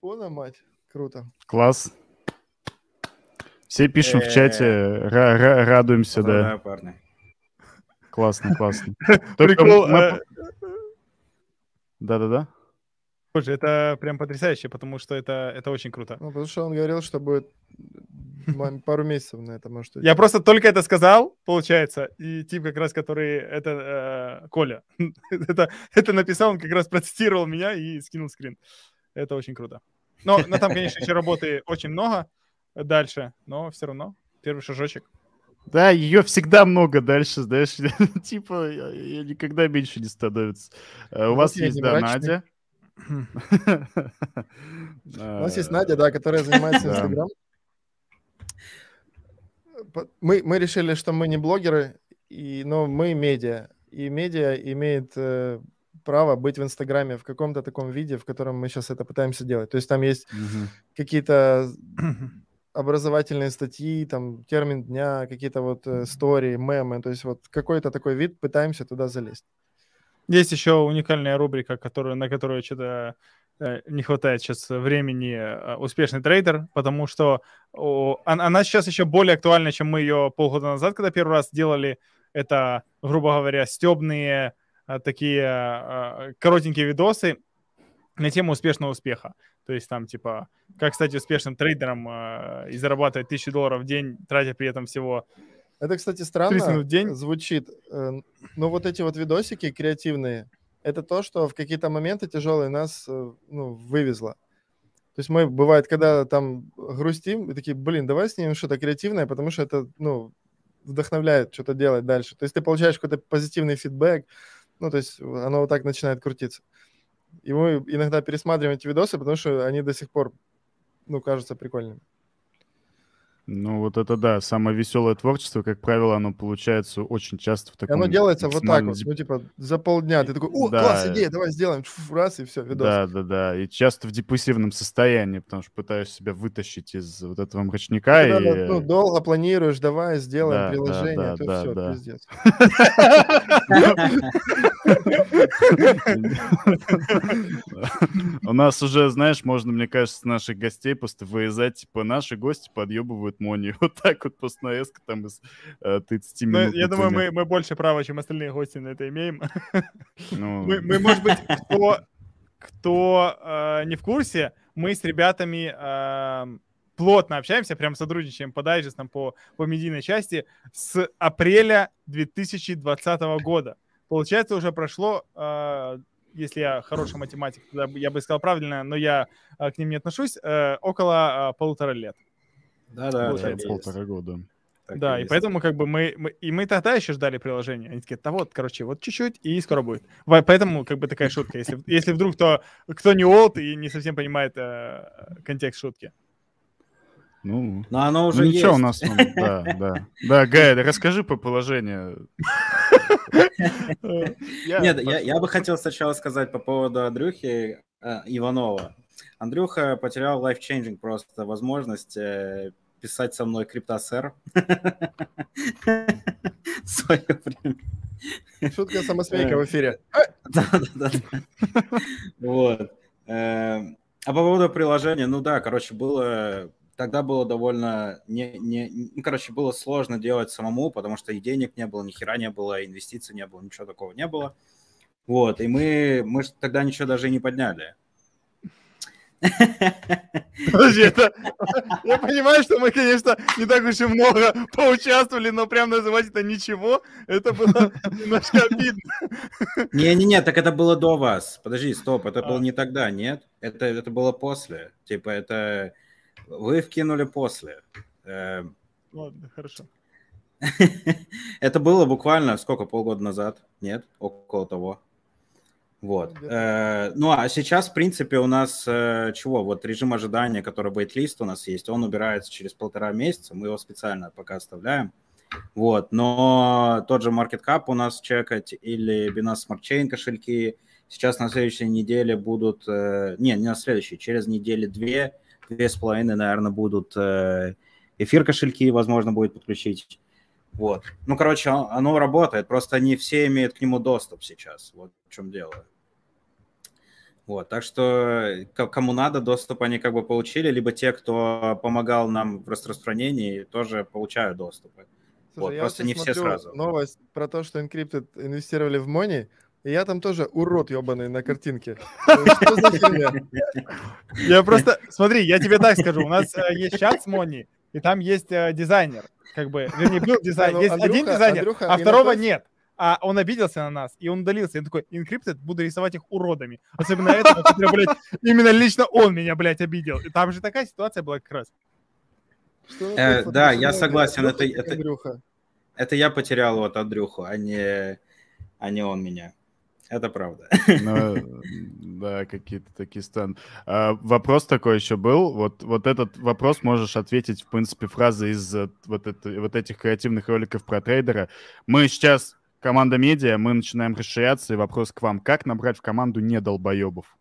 Она мать, круто. Класс. Все пишем в чате, радуемся, да. парни. Классно, классно. Прикол. Э, Да-да-да. Боже, это прям потрясающе, потому что это, это очень круто. Ну, потому что он говорил, что будет пару месяцев на это, может. Я просто только это сказал, получается, и тип как раз, который это э, Коля, это, это написал, он как раз процитировал меня и скинул скрин. Это очень круто. Но, но там, конечно, еще работы очень много дальше, но все равно первый шажочек. Да, ее всегда много дальше, знаешь, типа никогда меньше не становится. Э, у вас есть, да, Надя. У нас есть Надя, да, которая занимается Инстаграм. Мы, мы решили, что мы не блогеры, и, но мы медиа. И медиа имеет э, право быть в Инстаграме в каком-то таком виде, в котором мы сейчас это пытаемся делать. То есть там есть угу. какие-то образовательные статьи, там термин дня, какие-то вот э, стори, мемы. То есть вот какой-то такой вид пытаемся туда залезть. Есть еще уникальная рубрика, которую, на которую что-то э, не хватает сейчас времени э, успешный трейдер, потому что о, она сейчас еще более актуальна, чем мы ее полгода назад, когда первый раз делали. Это, грубо говоря, стебные э, такие коротенькие видосы на тему успешного успеха. То есть там типа, как стать успешным трейдером и зарабатывать тысячи долларов в день, тратя при этом всего это, кстати, странно день. звучит. Э, но вот эти вот видосики креативные, это то, что в какие-то моменты тяжелые нас э, ну, вывезло. То есть мы, бывает, когда там грустим, и такие, блин, давай снимем что-то креативное, потому что это, ну, вдохновляет что-то делать дальше. То есть ты получаешь какой-то позитивный фидбэк, ну, то есть оно вот так начинает крутиться. И мы иногда пересматриваем эти видосы, потому что они до сих пор, ну, кажутся прикольными. Ну, вот это да, самое веселое творчество, как правило, оно получается очень часто в таком... И оно делается вот так вот, ну, типа, за полдня. Ты такой, о, да. класс, идея, давай сделаем, Фу, раз, и все, видос. Да, да, да, и часто в депрессивном состоянии, потому что пытаешься себя вытащить из вот этого мрачника. Да, и... ну, долго планируешь, давай сделаем да, приложение, да, да, то да, все, да. У нас уже, знаешь, можно, мне кажется, наших гостей просто вырезать, типа, наши гости подъебывают Мони. Вот так вот просто нарезка там из э, 30 минут. Ну, я думаю, мы, больше права, чем остальные гости на это имеем. Ну... Мы, может быть, кто, кто э, не в курсе, мы с ребятами э, плотно общаемся, прям сотрудничаем по дайджестам, по, по медийной части с апреля 2020 года. Получается, уже прошло, э, если я хороший математик, тогда я бы сказал правильно, но я э, к ним не отношусь, э, около э, полутора лет. Да-да. Полтора года. так да, и есть. поэтому как бы мы, мы и мы тогда еще ждали приложение. Они такие, да вот, короче, вот чуть-чуть и скоро будет. Поэтому как бы такая шутка, если, если вдруг кто, кто не олд и не совсем понимает э, контекст шутки. Ну, Но оно ну уже ничего, есть. у нас там, да, да. Да, Гай, расскажи по положению. Нет, я, я бы хотел сначала сказать по поводу Андрюхи э, Иванова. Андрюха потерял life-changing просто возможность э, писать со мной криптосер. Свое время. Шутка самосмейка в эфире. Да-да-да. Вот. А по поводу приложения, ну да, короче, было... Тогда было довольно... Не, не, ну, короче, было сложно делать самому, потому что и денег не было, ни хера не было, инвестиций не было, ничего такого не было. Вот, и мы, мы тогда ничего даже и не подняли. Подожди, это... Я понимаю, что мы, конечно, не так уж и много поучаствовали, но прям называть это ничего, это было немножко обидно. Не-не-не, так это было до вас. Подожди, стоп, это А. было не тогда, нет? Это, это было после. Типа, это... Вы вкинули после. Эм, Ладно, хорошо. Это было буквально сколько, полгода назад? Нет, около того. Вот. Ну. Э, Ну, а сейчас, в принципе, у нас э, чего? Вот режим ожидания, который wait-list у нас есть, он убирается через полтора месяца. Мы его специально пока оставляем. Вот. Но тот же Market Cap у нас чекать или Binance Smart Chain кошельки сейчас на следующей неделе будут... э, Не, не на следующей, через недели две, две с половиной, наверное, будут э, эфир кошельки, возможно, будет подключить. Вот. Ну, короче, оно работает, просто не все имеют к нему доступ сейчас. Вот в чем дело. Вот, так что кому надо, доступ они как бы получили, либо те, кто помогал нам в распространении, тоже получают доступы. Вот, Слушай, я просто вот не все сразу. Новость про то, что Encrypted инвестировали в Мони, и я там тоже урод ебаный на картинке. Что за херня? Я просто... Смотри, я тебе так скажу. У нас э, есть чат с Мони, и там есть э, дизайнер. Как бы, вернее, был дизайнер. ну, Есть один дизайнер, Андрюха а второго нет. А он обиделся на нас, и он удалился. Я такой, Encrypted, буду рисовать их уродами. Особенно этого, который, блядь, именно лично он меня, блядь, обидел. И там же такая ситуация была как раз. Э, да, я согласен, это- это- Андрюха. Это я потерял вот Андрюху, а не, а не он меня. Это правда. Ну, да, какие-то такие стан. А, вопрос такой еще был. Вот, вот этот вопрос можешь ответить, в принципе, фразой из э, вот, это- вот этих креативных роликов про трейдера. Мы сейчас команда медиа, мы начинаем расширяться, и вопрос к вам. Как набрать в команду не долбоебов?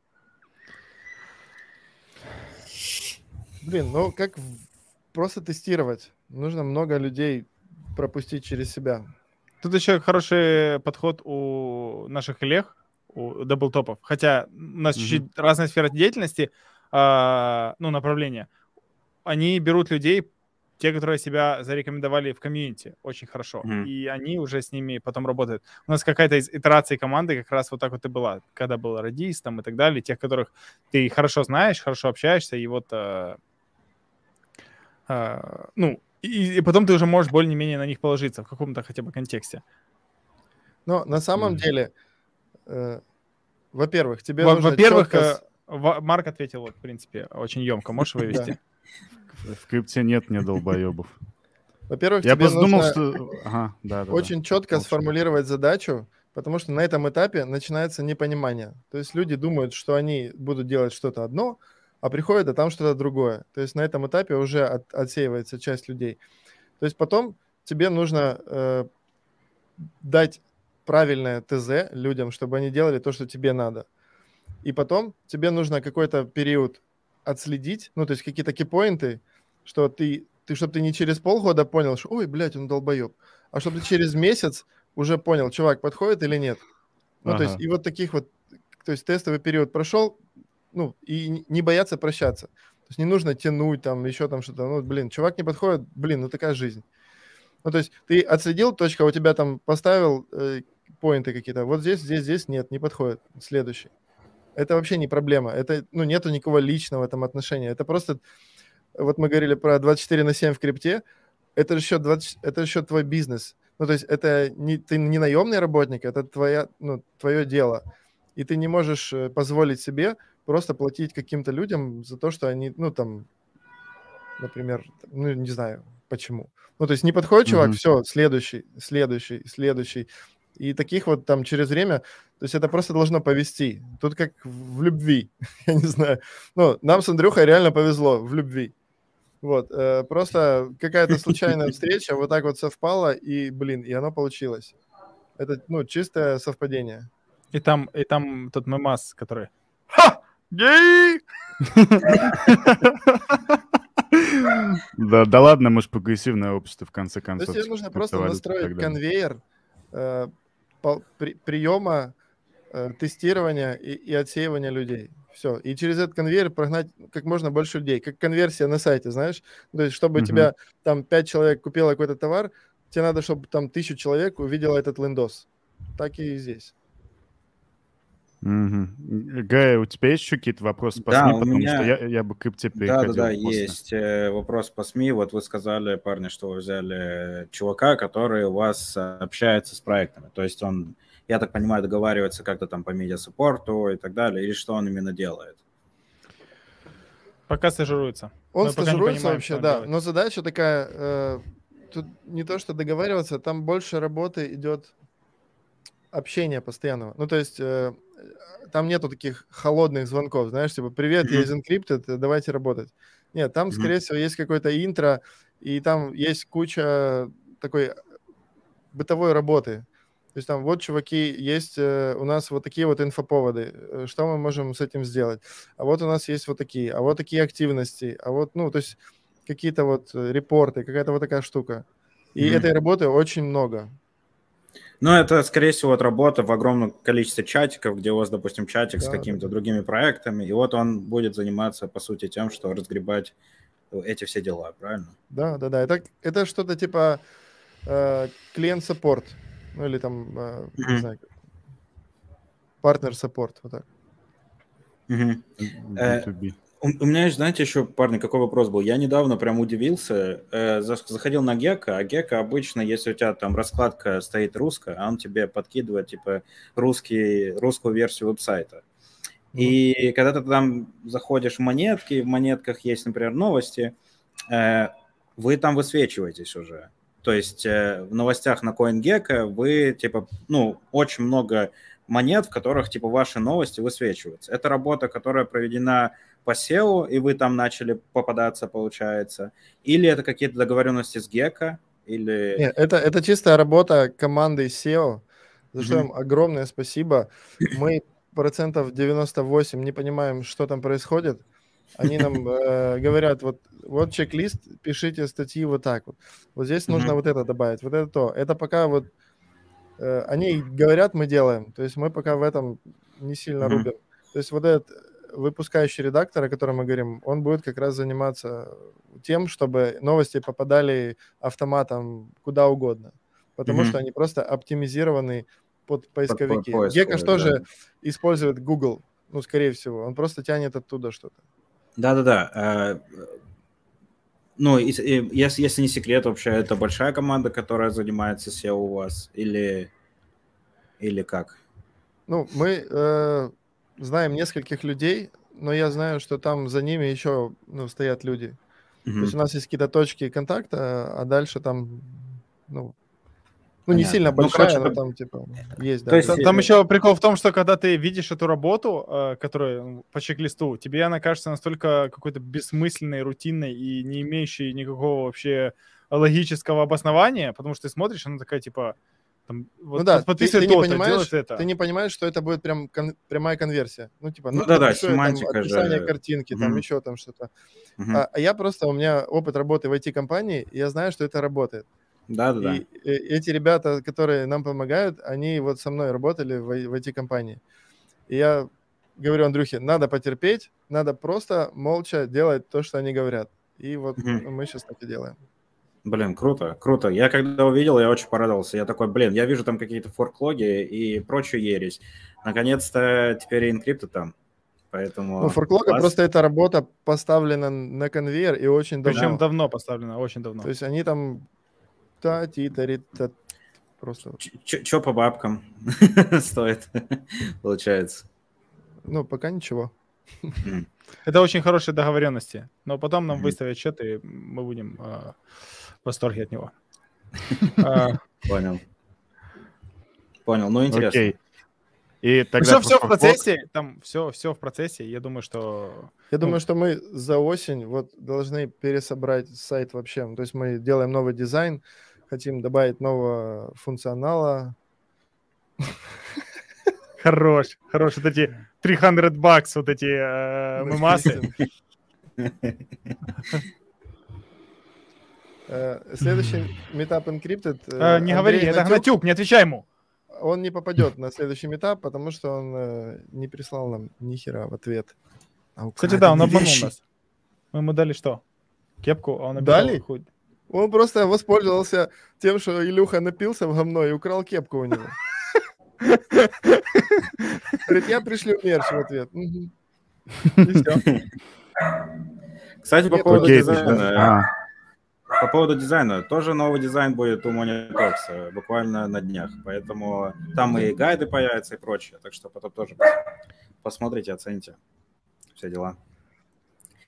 Блин, ну как в- просто тестировать? Нужно много людей пропустить через себя. Тут еще хороший подход у наших коллег, у даблтопов. Хотя у нас Мгм. чуть-чуть разная сфера деятельности, а, ну, направления. Они берут людей, те, которые себя зарекомендовали в комьюнити очень хорошо. Мгм. И они уже с ними потом работают. У нас какая-то из итераций команды как раз вот так вот и была. Когда был радист там и так далее, тех, которых ты хорошо знаешь, хорошо общаешься, и вот... а, а, ну, и, и потом ты уже можешь более-менее на них положиться в каком-то хотя бы контексте. Но на самом Мгм. деле, э, во-первых, тебе Во- нужно Во-первых, чётко э, Марк ответил, вот, в принципе, очень емко. Можешь вывести? В крипте нет не долбоебов. во-первых, Я тебе просто думал, нужно что... Ага, да, да, да. очень четко Молчу. сформулировать задачу, потому что на этом этапе начинается непонимание. То есть люди думают, что они будут делать что-то одно, а приходят, а там что-то другое. То есть на этом этапе уже от- отсеивается часть людей. То есть потом тебе нужно э, дать правильное ТЗ людям, чтобы они делали то, что тебе надо. И потом тебе нужно какой-то период отследить, ну, то есть какие-то кипоинты, что ты, ты чтобы ты не через полгода понял, что, ой, блядь, он долбоеб, а чтобы ты через месяц уже понял, чувак, подходит или нет. Ну, то есть, Ага. и вот таких вот, то есть тестовый период прошел, ну, и не- бояться прощаться. То есть не нужно тянуть там, еще там что-то, ну, блин, чувак не подходит, блин, ну такая жизнь. Ну, то есть ты отследил, точка, у тебя там поставил э, поинты какие-то, вот здесь, здесь, здесь, нет, не подходит, следующий. Это вообще не проблема, это, ну, нету никакого личного там отношения, это просто вот мы говорили про 24 на 7 в крипте, это еще, 20, это еще твой бизнес. Ну, то есть это не, ты не наемный работник, это твоя, ну, твое дело. И ты не можешь э, позволить себе просто платить каким-то людям за то, что они, ну, там, например, ну, не знаю, почему. Ну, то есть не подходит чувак, mm-hmm. все, следующий, следующий, следующий. И таких вот там через время, то есть это просто должно повести. Тут как в любви, я не знаю. Ну, нам с Андрюхой реально повезло в любви. Вот, э, просто какая-то случайная встреча вот так вот совпала, и, блин, и оно получилось. Это, ну, чистое совпадение. И там, и там тот мемас, который... Ха! Гей! Да, да ладно, может, прогрессивное общество в конце концов. То есть нужно просто настроить конвейер э, приема, э, тестирования и отсеивания людей. Все. И через этот конвейер прогнать как можно больше людей. Как конверсия на сайте, знаешь? То есть, чтобы у тебя там 5 человек купило какой-то товар, тебе надо, чтобы там тысячу человек увидела этот лендос. Так и здесь. Угу. Гай, у тебя есть еще какие-то вопросы по да, СМИ? Потому меня... что я, я бы к крипте приходил. Да, да, да, есть э, вопрос по СМИ. Вот вы сказали, парни, что вы взяли чувака, который у вас общается с проектами. То есть он я так понимаю, договаривается как-то там по медиасуппорту и так далее, или что он именно делает? Пока стажируется. Он Мы стажируется понимаем, вообще, да. Делает. Но задача такая, э, тут не то, что договариваться, там больше работы идет общения постоянного. Ну, то есть э, там нету таких холодных звонков, знаешь, типа, привет, mm-hmm. я из Encrypted, давайте работать. Нет, там, mm-hmm. скорее всего, есть какое-то интро, и там есть куча такой бытовой работы. То есть там вот, чуваки, есть э, у нас вот такие вот инфоповоды, э, что мы можем с этим сделать? А вот у нас есть вот такие, а вот такие активности, а вот, ну, то есть какие-то вот э, репорты, какая-то вот такая штука. И mm-hmm. этой работы очень много. Ну, это, скорее всего, вот работа в огромном количестве чатиков, где у вас, допустим, чатик да, с какими-то да. другими проектами, и вот он будет заниматься, по сути, тем, что разгребать эти все дела, правильно? Да, да, да. Это, это что-то типа э, клиент-саппорт. Ну или там, mm-hmm. не знаю, партнер-саппорт, вот так. Mm-hmm. У, меня, знаете, еще, парни, какой вопрос был? Я недавно прям удивился, э, заходил на Гека, а Гека обычно, если у тебя там раскладка стоит русская, он тебе подкидывает, типа, русский, русскую версию веб-сайта. И когда ты там заходишь в монетки, в монетках есть, например, новости, э, вы там высвечиваетесь уже. То есть э, в новостях на CoinGecko вы, типа, ну, очень много монет, в которых, типа, ваши новости высвечиваются. Это работа, которая проведена по SEO, и вы там начали попадаться, получается. Или это какие-то договоренности с Gecko, или... Нет, это, это чистая работа команды SEO, за что mm-hmm. им огромное спасибо. Мы процентов 98 не понимаем, что там происходит. Они нам э, говорят, вот, вот чек-лист, пишите статьи вот так вот. Вот здесь mm-hmm. нужно вот это добавить, вот это то. Это пока вот э, они говорят, мы делаем. То есть мы пока в этом не сильно mm-hmm. рубим. То есть вот этот выпускающий редактор, о котором мы говорим, он будет как раз заниматься тем, чтобы новости попадали автоматом куда угодно. Потому mm-hmm. что они просто оптимизированы под поисковики. Под, под Гека да. тоже использует Google, ну, скорее всего. Он просто тянет оттуда что-то. Да-да-да. А, ну, если, если не секрет, вообще, это большая команда, которая занимается SEO у вас, или, или как? Ну, мы э, знаем нескольких людей, но я знаю, что там за ними еще ну, стоят люди. Mm-hmm. То есть у нас есть какие-то точки контакта, а дальше там, ну, ну, не сильно большая, ну, короче, но там, типа, есть, да. То есть, там, там еще прикол в том, что когда ты видишь эту работу, э, которая по чек-листу, тебе она кажется настолько какой-то бессмысленной, рутинной и не имеющей никакого вообще логического обоснования, потому что ты смотришь, она такая, типа, там, вот ну да, ты, ты, не понимаешь, это. ты не понимаешь, что это будет прям кон, прямая конверсия. Ну, типа, ну, ну да, да, семантика там, описание же. картинки, там mm еще там что-то. mm А, а я просто, у меня опыт работы в IT-компании, и я знаю, что это работает. Да, да, да. И эти ребята, которые нам помогают, они вот со мной работали в, в эти компании. И я говорю Андрюхе, надо потерпеть, надо просто молча делать то, что они говорят. И вот mm мы сейчас так и делаем. Блин, круто, круто. Я когда увидел, я очень порадовался. Я такой, блин, я вижу там какие-то форклоги и прочую ересь. Наконец-то теперь и инкрипты там. Поэтому... Ну, форклога класс. просто эта работа поставлена на конвейер и очень давно. Причем давно поставлено, очень давно. То есть они там та ти та ри та просто, Че по бабкам стоит, получается? ну, пока ничего. Это очень хорошие договоренности. Но потом нам выставят счет, и мы будем э, в восторге от него. А, Понял. Понял, ну интересно. Окей. И тогда Все, все в процессе, там все, все в процессе. Я думаю, что Я Ну. думаю, что мы за осень вот должны пересобрать сайт вообще. Ну, То есть мы делаем новый дизайн, хотим добавить нового функционала. хорош, хорош. Вот эти 300 бакс, вот эти э, мемасы. Э, Следующий метап Encrypted. э, Э, Не говори, это Гнатюк, не отвечай ему. Он не попадет на следующий метап, потому что он э, не прислал нам ни хера в ответ. А Кстати, да, он обманул вещи. нас. Мы ему дали что? Кепку, а он написал Дали? хуй. Он просто воспользовался тем, что Илюха напился в говно и украл кепку у него. Говорит, я пришлю мерч в ответ. Кстати, по поводу дизайна. По поводу дизайна. Тоже новый дизайн будет у Talks э, буквально на днях. Поэтому там и гайды появятся и прочее. Так что потом тоже посмотрите, оцените все дела.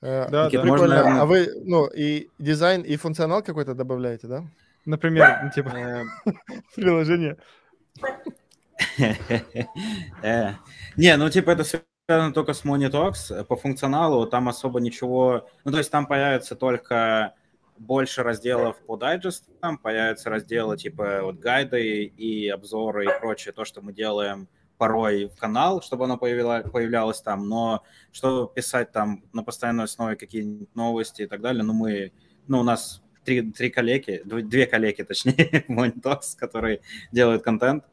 Э, Да, окей, да. Прикольно. Можно, наверное- А вы, ну, и дизайн, и функционал какой-то добавляете, да? Например, ну, типа Э, приложение. э, Не, ну типа это связано только с Talks. По функционалу там особо ничего... Ну то есть там появится только больше разделов по дайджестам, появятся разделы типа вот гайды и обзоры и прочее, то, что мы делаем порой в канал, чтобы оно появила- появлялось там, но что писать там на постоянной основе какие-нибудь новости и так далее, ну мы, ну у нас три, три коллеги, дв- две коллеги, точнее, Talks, которые делают контент,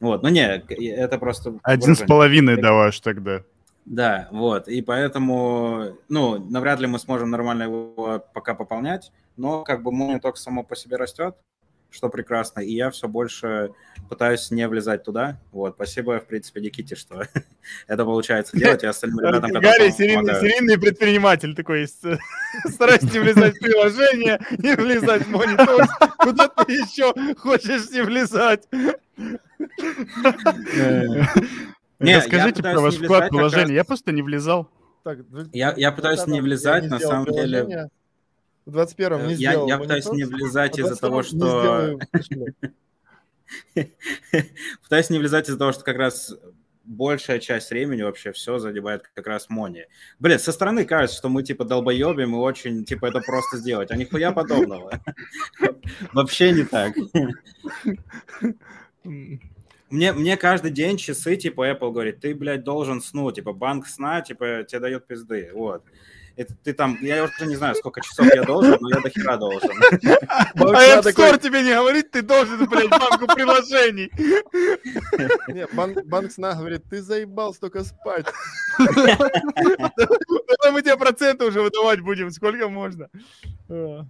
вот, ну не, это просто... один с выражение. половиной давай тогда. Да, вот, и поэтому, ну, навряд ли мы сможем нормально его пока пополнять, но как бы Monitox само по себе растет, что прекрасно, и я все больше пытаюсь не влезать туда, вот, спасибо, в принципе, Никите, что это получается делать, и остальным ребятам, Гарри серийный, серийный предприниматель такой есть. Старайся не влезать в приложение, не влезать в монитор. Куда ты еще хочешь не влезать? Не, я Расскажите про ваш не вклад как приложения. раз- Я просто не влезал. В- Я, я в пытаюсь 20-м не влезать, не на самом деле, приложение, В 21-м не я, сделал я пытаюсь не влезать а из-за того, 22-м не что... Пытаюсь не влезать из-за того, что как раз большая часть времени вообще все задевает как раз Мони. Блин, со стороны кажется, что мы типа долбоебим и очень типа это просто сделать, а нихуя подобного. Вообще не так. Мне, мне каждый день часы, типа, Apple говорит, ты, блядь, должен сну, типа, банк сна, типа, тебе дает пизды, вот. Это ты там, я уже не знаю, сколько часов я должен, но я до хера должен. А App Store тебе не говорит, ты должен, блядь, банку приложений. не, банк, банк сна говорит, ты заебал столько спать. Тогда мы тебе проценты уже выдавать будем, сколько можно. А.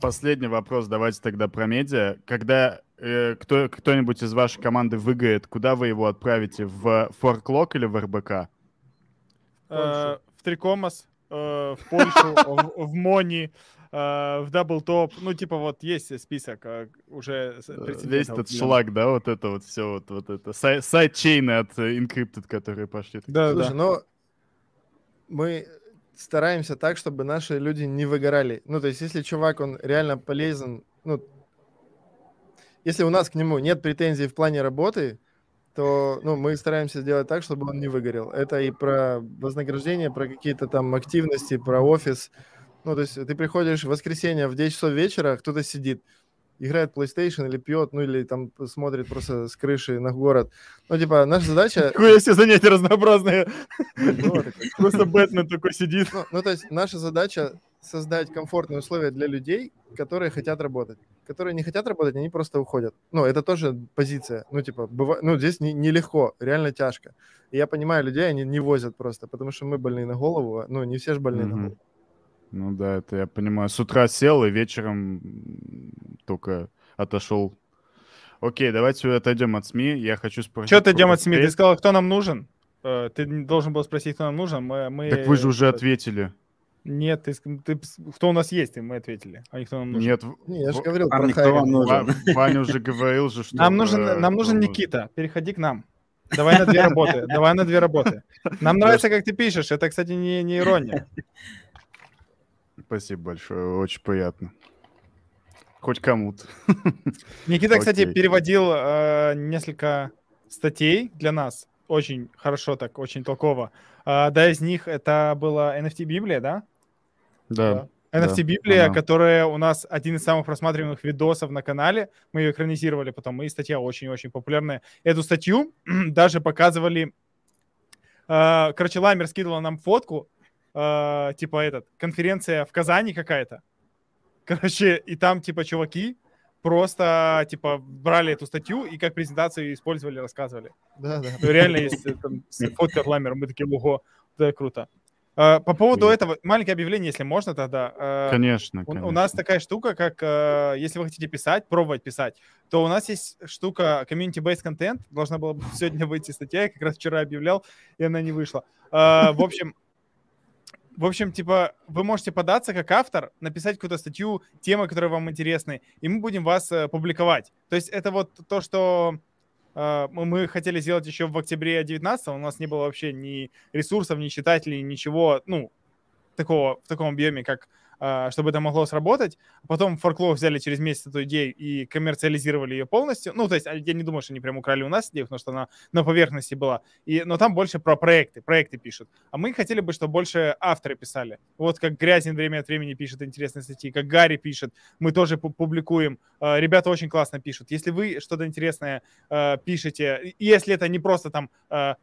Последний вопрос давайте тогда про медиа. Когда э, кто, кто-нибудь из вашей команды выиграет, куда вы его отправите? В ForkLog или в РБК? Э, В Трикомас, э, в Польшу, в в Mony, э, в DoubleTop. Ну, типа, вот есть список э, уже Э, Весь этот Да. шлак, да, вот это вот все, вот, вот это. Сай- Сайдчейны от Encrypted, которые пошли. Да, Слушай, да. но мы стараемся так, чтобы наши люди не выгорали. Ну, то есть, если чувак, он реально полезен, ну, если у нас к нему нет претензий в плане работы, то ну, мы стараемся сделать так, чтобы он не выгорел. Это и про вознаграждение, про какие-то там активности, про офис. Ну, то есть ты приходишь в воскресенье в 10 часов вечера, кто-то сидит, играет PlayStation или пьет, ну, или там смотрит просто с крыши на город. Ну, типа, наша задача... Какое все занятия разнообразные. Ну, Просто Бэтмен такой сидит. Ну, ну, то есть наша задача создать комфортные условия для людей, которые хотят работать. Которые не хотят работать, они просто уходят. Ну, это тоже позиция. Ну, типа, быва... ну, здесь не- нелегко, реально тяжко. И я понимаю, людей они не возят просто, потому что мы больны на голову. а, Ну, не все же больны на Мгм. голову. Ну да, это я понимаю. С утра сел и вечером только отошел. Окей, давайте отойдем от СМИ. Я хочу спросить. Что идем от СМИ? Ты сказал, кто нам нужен? Э, ты должен был спросить, кто нам нужен. Мы, мы... Так вы же уже ответили. Нет, ты, ты кто у нас есть, и мы ответили, а не кто нам нужен. Нет, Не, я же говорил Парни, про кто вам нужен? Ва- Ваня уже говорил же, что... Нам нужен, э, нам нужен ну, Никита. Переходи к нам. Давай на две работы. Давай на две работы. Нам нравится, как ты пишешь. Это, кстати, не, не ирония. Спасибо большое, очень приятно. Хоть кому-то. Никита, кстати, переводил э, несколько статей для нас. Очень хорошо так, очень толково. А, Одна из них это была NFT-библия, да? Да. NFT-библия, ага. которая у нас один из самых просматриваемых видосов на канале. Мы ее экранизировали потом, и статья очень-очень популярная. Эту статью даже показывали... э, Короче, Ламер скидывал нам фотку, э, типа этот, конференция в Казани какая-то. Короче, и там типа чуваки просто типа брали эту статью и как презентацию использовали, рассказывали. Да, да. Ну, реально есть э, там, фотка от Ламера, мы такие, ого, это круто. Э, По поводу Мгм. этого, маленькое объявление, если можно тогда. Э, Конечно, у, конечно. у нас такая штука, как э, если вы хотите писать, пробовать писать, то у нас есть штука community-based content. Должна была бы сегодня выйти статья, я как раз вчера объявлял, и она не вышла. Э, в общем, в общем, типа, вы можете податься как автор, написать какую-то статью, темы, которые вам интересны, и мы будем вас э, публиковать. То есть это вот то, что э, мы хотели сделать еще в октябре 19 у нас не было вообще ни ресурсов, ни читателей, ничего, ну, такого, в таком объеме, как чтобы это могло сработать. Потом Forklow взяли через месяц эту идею и коммерциализировали ее полностью. Ну, то есть а, я не думаю, что они прям украли у нас идею, потому что она на поверхности была. И, но там больше про проекты, проекты пишут. А мы хотели бы, чтобы больше авторы писали. Вот как Грязин время от времени пишет интересные статьи, как Гарри пишет, мы тоже пу- публикуем. А, Ребята очень классно пишут. Если вы что-то интересное а, пишете, если это не просто там а,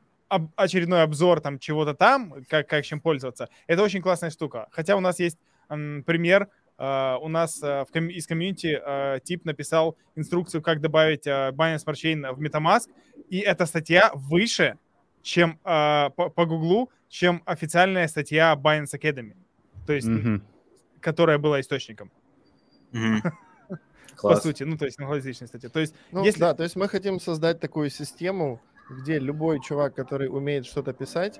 очередной обзор там чего-то там, как, как чем пользоваться, это очень классная штука. Хотя у нас есть пример, э, у нас э, из комьюнити э, тип написал инструкцию, как добавить Binance Smart Chain в MetaMask, и эта статья выше, чем по, по Гуглу, чем официальная статья Binance Academy, то есть, Мгм. которая была источником, по Класс. сути, ну, то есть англоязычная статья. То есть, Ну, если... да, то есть мы хотим создать такую систему, где любой чувак, который умеет что-то писать,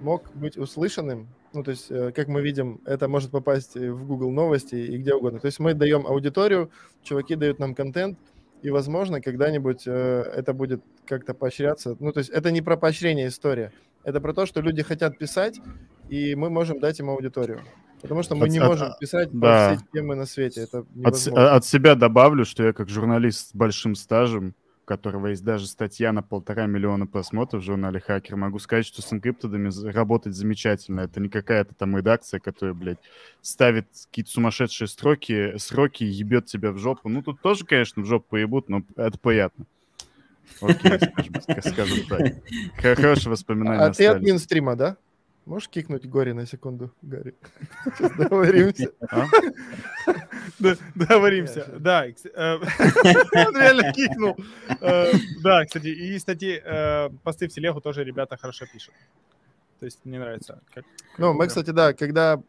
мог быть услышанным. Ну, то есть, э, как мы видим, это может попасть в Google новости и где угодно. То есть мы даем аудиторию, чуваки дают нам контент, и, возможно, когда-нибудь э, это будет как-то поощряться. Ну, то есть это не про поощрение история, это про то, что люди хотят писать, и мы можем дать им аудиторию. Потому что мы От- не от- можем писать да. про все темы на свете. Это От, невозможно. от себя добавлю, что я как журналист с большим стажем, которого есть даже статья на полтора миллиона просмотров в журнале «Хакер», могу сказать, что с энкриптодами з- работать замечательно. Это не какая-то там редакция, которая, блядь, ставит какие-то сумасшедшие строки, сроки и ебет тебя в жопу. Ну, тут тоже, конечно, в жопу поебут, но это приятно. Окей, скажем, ска- скажем так. Хорошие воспоминания А ты остались. админ стрима, да? Можешь кикнуть Гори на секунду, Гарри? Сейчас договоримся. А? Договоримся. Да, э, он реально кикнул. Э, Да, кстати, и, кстати, э, посты в телегу тоже ребята хорошо пишут. То есть мне нравится. как- Ну, мы, кстати, да, когда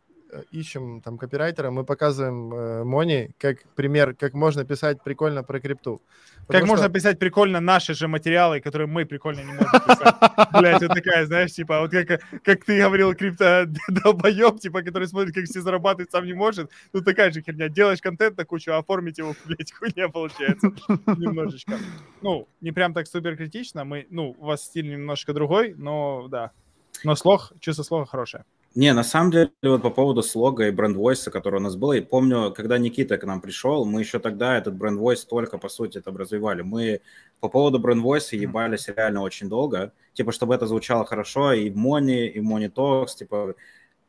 ищем там копирайтера, мы показываем э, Мони как пример, как можно писать прикольно про крипту. Как Потому можно что- писать прикольно наши же материалы, которые мы прикольно не можем писать. Блять, вот такая, знаешь, типа, вот как, как ты говорил, крипто долбоеб, типа, который смотрит, как все зарабатывают, сам не может. Ну, такая же херня. Делаешь контент на кучу, а оформить его, блядь, хуйня получается. Немножечко. Ну, не прям так супер критично. Мы, ну, у вас стиль немножко другой, но да. Но слог, чувство слога хорошее. Не, на самом деле, вот по поводу слога и бренд-войса, который у нас был, я помню, когда Никита к нам пришел, мы еще тогда этот бренд-войс только, по сути, там развивали. Мы по поводу бренд-войса ебались реально очень долго, типа, чтобы это звучало хорошо и в Мони, и в Мони Talks, типа,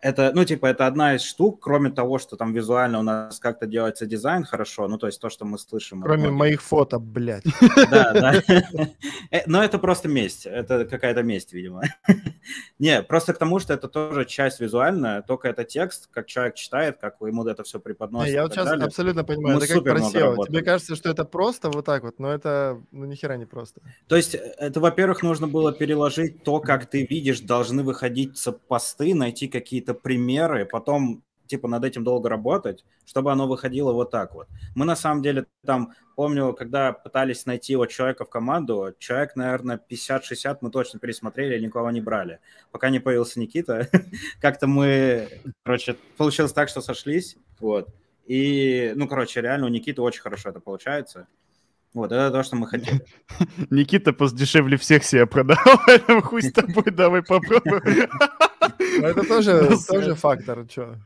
это, ну, типа, это одна из штук, кроме того, что там визуально у нас как-то делается дизайн хорошо, ну, то есть то, что мы слышим. Кроме многих. моих фото, блядь. Да, да. Э, Но это просто месть. Это какая-то месть, видимо. Не, просто к тому, что это тоже часть визуальная, только это текст, как человек читает, как ему это все преподносит. я вот сейчас абсолютно понимаю, это как супер про много SEO. Тебе кажется, что это просто вот так вот, но это ну ни хера не просто. То есть э, это, во-первых, нужно было переложить то, как ты видишь, должны выходить посты, найти какие-то примеры, потом типа над этим долго работать, чтобы оно выходило вот так вот. Мы на самом деле там, помню, когда пытались найти вот человека в команду, человек, наверное, 50-60 мы точно пересмотрели, никого не брали. Пока не появился Никита, как-то мы, короче, получилось так, что сошлись, вот. И, ну, короче, реально у Никиты очень хорошо это получается. Вот, это то, что мы хотели. Никита дешевле всех себя поэтому хуй с тобой, давай попробуем. Ну, Это тоже, тоже фактор, что.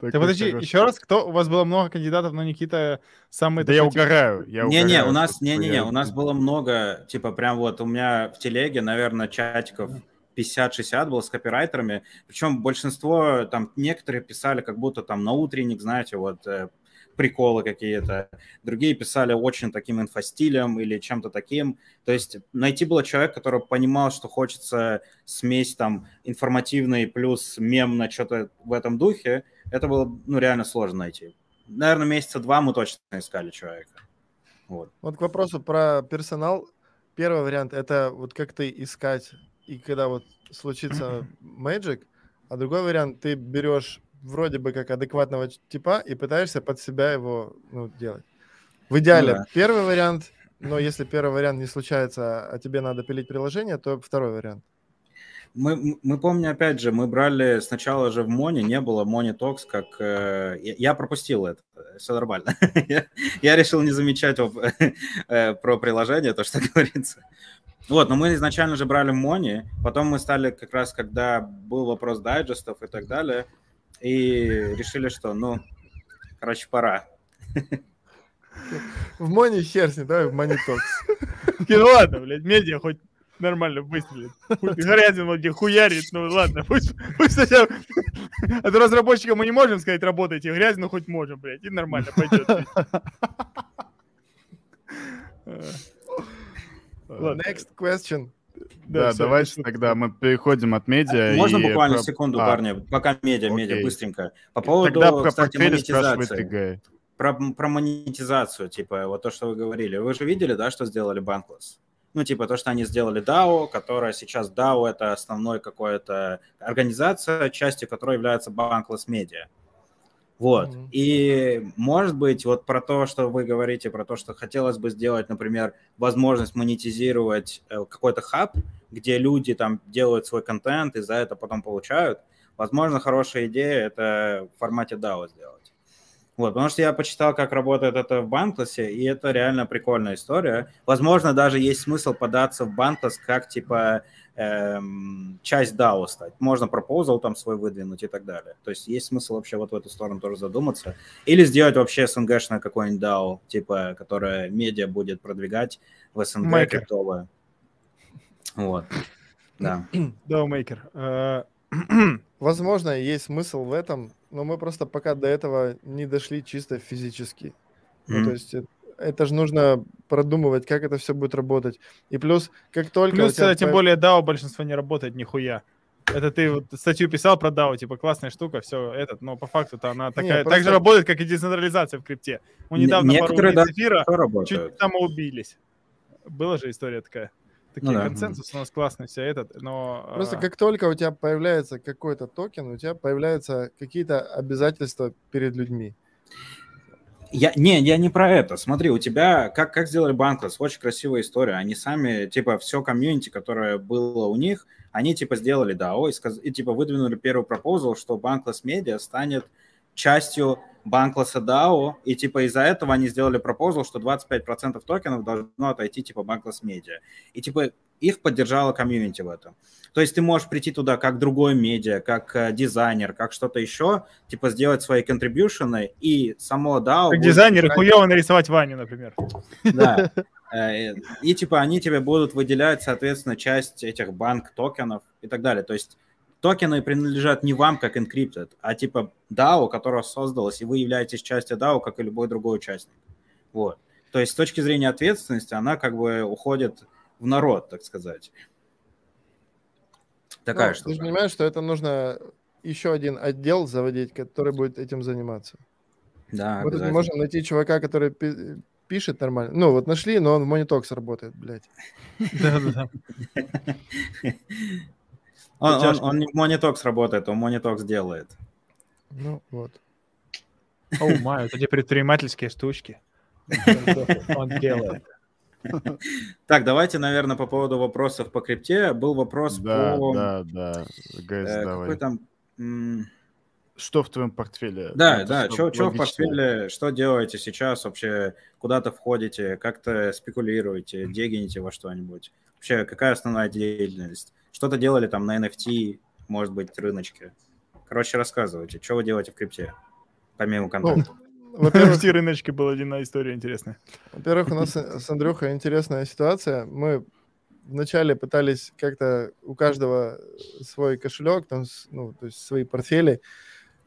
Ты подожди, еще раз, кто? У вас было много кандидатов, но Никита самый... Да я такой, угораю. я Не-не, угораю, у нас, не-не-не, я- у нас было много, типа, прям вот у меня в телеге, наверное, чатиков 50-60 было с копирайтерами, причем большинство, там, некоторые писали как будто там на утренник, знаете, вот э, приколы какие-то, другие писали очень таким инфостилем или чем-то таким, то есть найти было человека, который понимал, что хочется смесь там информативный плюс мемно что-то в этом духе, это было, ну, реально сложно найти. Наверное, месяца два мы точно искали человека. Вот. Вот к вопросу про персонал. Первый вариант это вот как ты искать, и когда вот случится Magic, а другой вариант ты берешь вроде бы как адекватного типа и пытаешься под себя его ну, делать. В идеале да. первый вариант, но если первый вариант не случается, а тебе надо пилить приложение, то второй вариант. Мы, мы помню, опять же, мы брали сначала же в Моне, не было Мони Токс, как... э, я, я пропустил это, все нормально. я, я решил не замечать об- э, про приложение, то, что говорится. Вот, но мы изначально же брали Мони, потом мы стали как раз, когда был вопрос дайджестов и так далее, и решили, что, ну, короче, пора. В Моне хер с ним, давай в Монитокс. Такие, Ну ладно, блядь, медиа хоть нормально выстрелит. Грязин вроде хуярит, ну ладно, пусть, пусть сначала... А то разработчикам мы не можем сказать, работайте, грязь, но хоть можем, блядь, и нормально пойдет. Next question. Да, всё, давайте тогда мы переходим от медиа. Можно и буквально секунду, А, парни, пока медиа, медиа, окей. быстренько. По поводу, Тогда про кстати, монетизации. Про, про монетизацию, типа, вот то, что вы говорили. Вы же видели, да, что сделали Bankless? Ну, типа, то, что они сделали DAO, которая сейчас DAO — это основной какая-то организация, частью которой является Bankless Media. Вот. Мгм. И, может быть, вот про то, что вы говорите, про то, что хотелось бы сделать, например, возможность монетизировать э, какой-то хаб, где люди там делают свой контент и за это потом получают, возможно, хорошая идея это в формате DAO сделать. Вот, потому что я почитал, как работает это в Банклессе, и это реально прикольная история. Возможно, даже есть смысл податься в Банклесс как, типа, эм, часть DAO стать. Можно пропозал там свой выдвинуть и так далее. То есть есть смысл вообще вот в эту сторону тоже задуматься. Или сделать вообще СНГшное какое-нибудь DAO, типа, которое медиа будет продвигать в СНГ Майкер. криптовое. Вот. Да. Даумейкер. Э, Возможно, есть смысл в этом, но мы просто пока до этого не дошли чисто физически. Ну, Мгм. то есть это же нужно продумывать, как это все будет работать. И плюс, как только... Плюс, тебя э, тем более, DAO большинство не работает нихуя. Это ты вот статью писал про DAO, типа, классная штука, все, этот, но по факту-то она такая, так просто- же работает, как и децентрализация в крипте. Мы Не- недавно пару некоторые, убийц да, эфира чуть не самоубились. Была же история такая. Такие Ну да. консенсус у нас классный, все этот, но... Просто а, как только у тебя появляется какой-то токен, у тебя появляются какие-то обязательства перед людьми. Я, не, я не про это. Смотри, у тебя, как, как сделали Bankless, очень красивая история. Они сами, типа, все комьюнити, которое было у них, они, типа, сделали DAO и, сказ- и типа, выдвинули первый proposal, что Bankless Media станет частью Bankless DAO, и, типа, из-за этого они сделали пропозал, что 25% токенов должно отойти, типа, Bankless Media. И, типа, их поддержала комьюнити в этом. То есть ты можешь прийти туда как другой медиа, как э, дизайнер, как что-то еще, типа сделать свои контрибьюшены, и само DAO... Как будет дизайнеры решать- хуево нарисовать Ваню, например. Да. Э, И типа они тебе будут выделять, соответственно, часть этих банк токенов и так далее. То есть токены принадлежат не вам как encrypted, а типа DAO, которая создалась, и вы являетесь частью DAO, как и любой другой участник. Вот. То есть с точки зрения ответственности она как бы уходит в народ, так сказать. Такая Ну, штука. Ты же понимаешь, что это нужно еще один отдел заводить, который будет этим заниматься. Да, Мы тут не можем найти чувака, который пи- пишет нормально. Ну, вот нашли, но он в Monitox работает, блядь. Да-да-да. Он, не в Monitox работает, он Monitox делает. Ну, вот. О, май, это те предпринимательские штучки. Он делает. Так, давайте, наверное, по поводу вопросов по крипте. Был вопрос Да, по... да, да. ГС, э, давай. какой там... Что в твоем портфеле? Да, Это да, что, что в портфеле, что делаете сейчас вообще, куда-то входите, как-то спекулируете, дегените во что-нибудь? Вообще, какая основная деятельность? Что-то делали там на NFT, может быть, рыночке? Короче, рассказывайте, что вы делаете в крипте, помимо Ну, контента? Во-первых, В рыночке была одна история интересная. Во-первых, у нас с Андрюхой интересная ситуация. Мы вначале пытались как-то у каждого свой кошелек, там, ну, то есть свои портфели.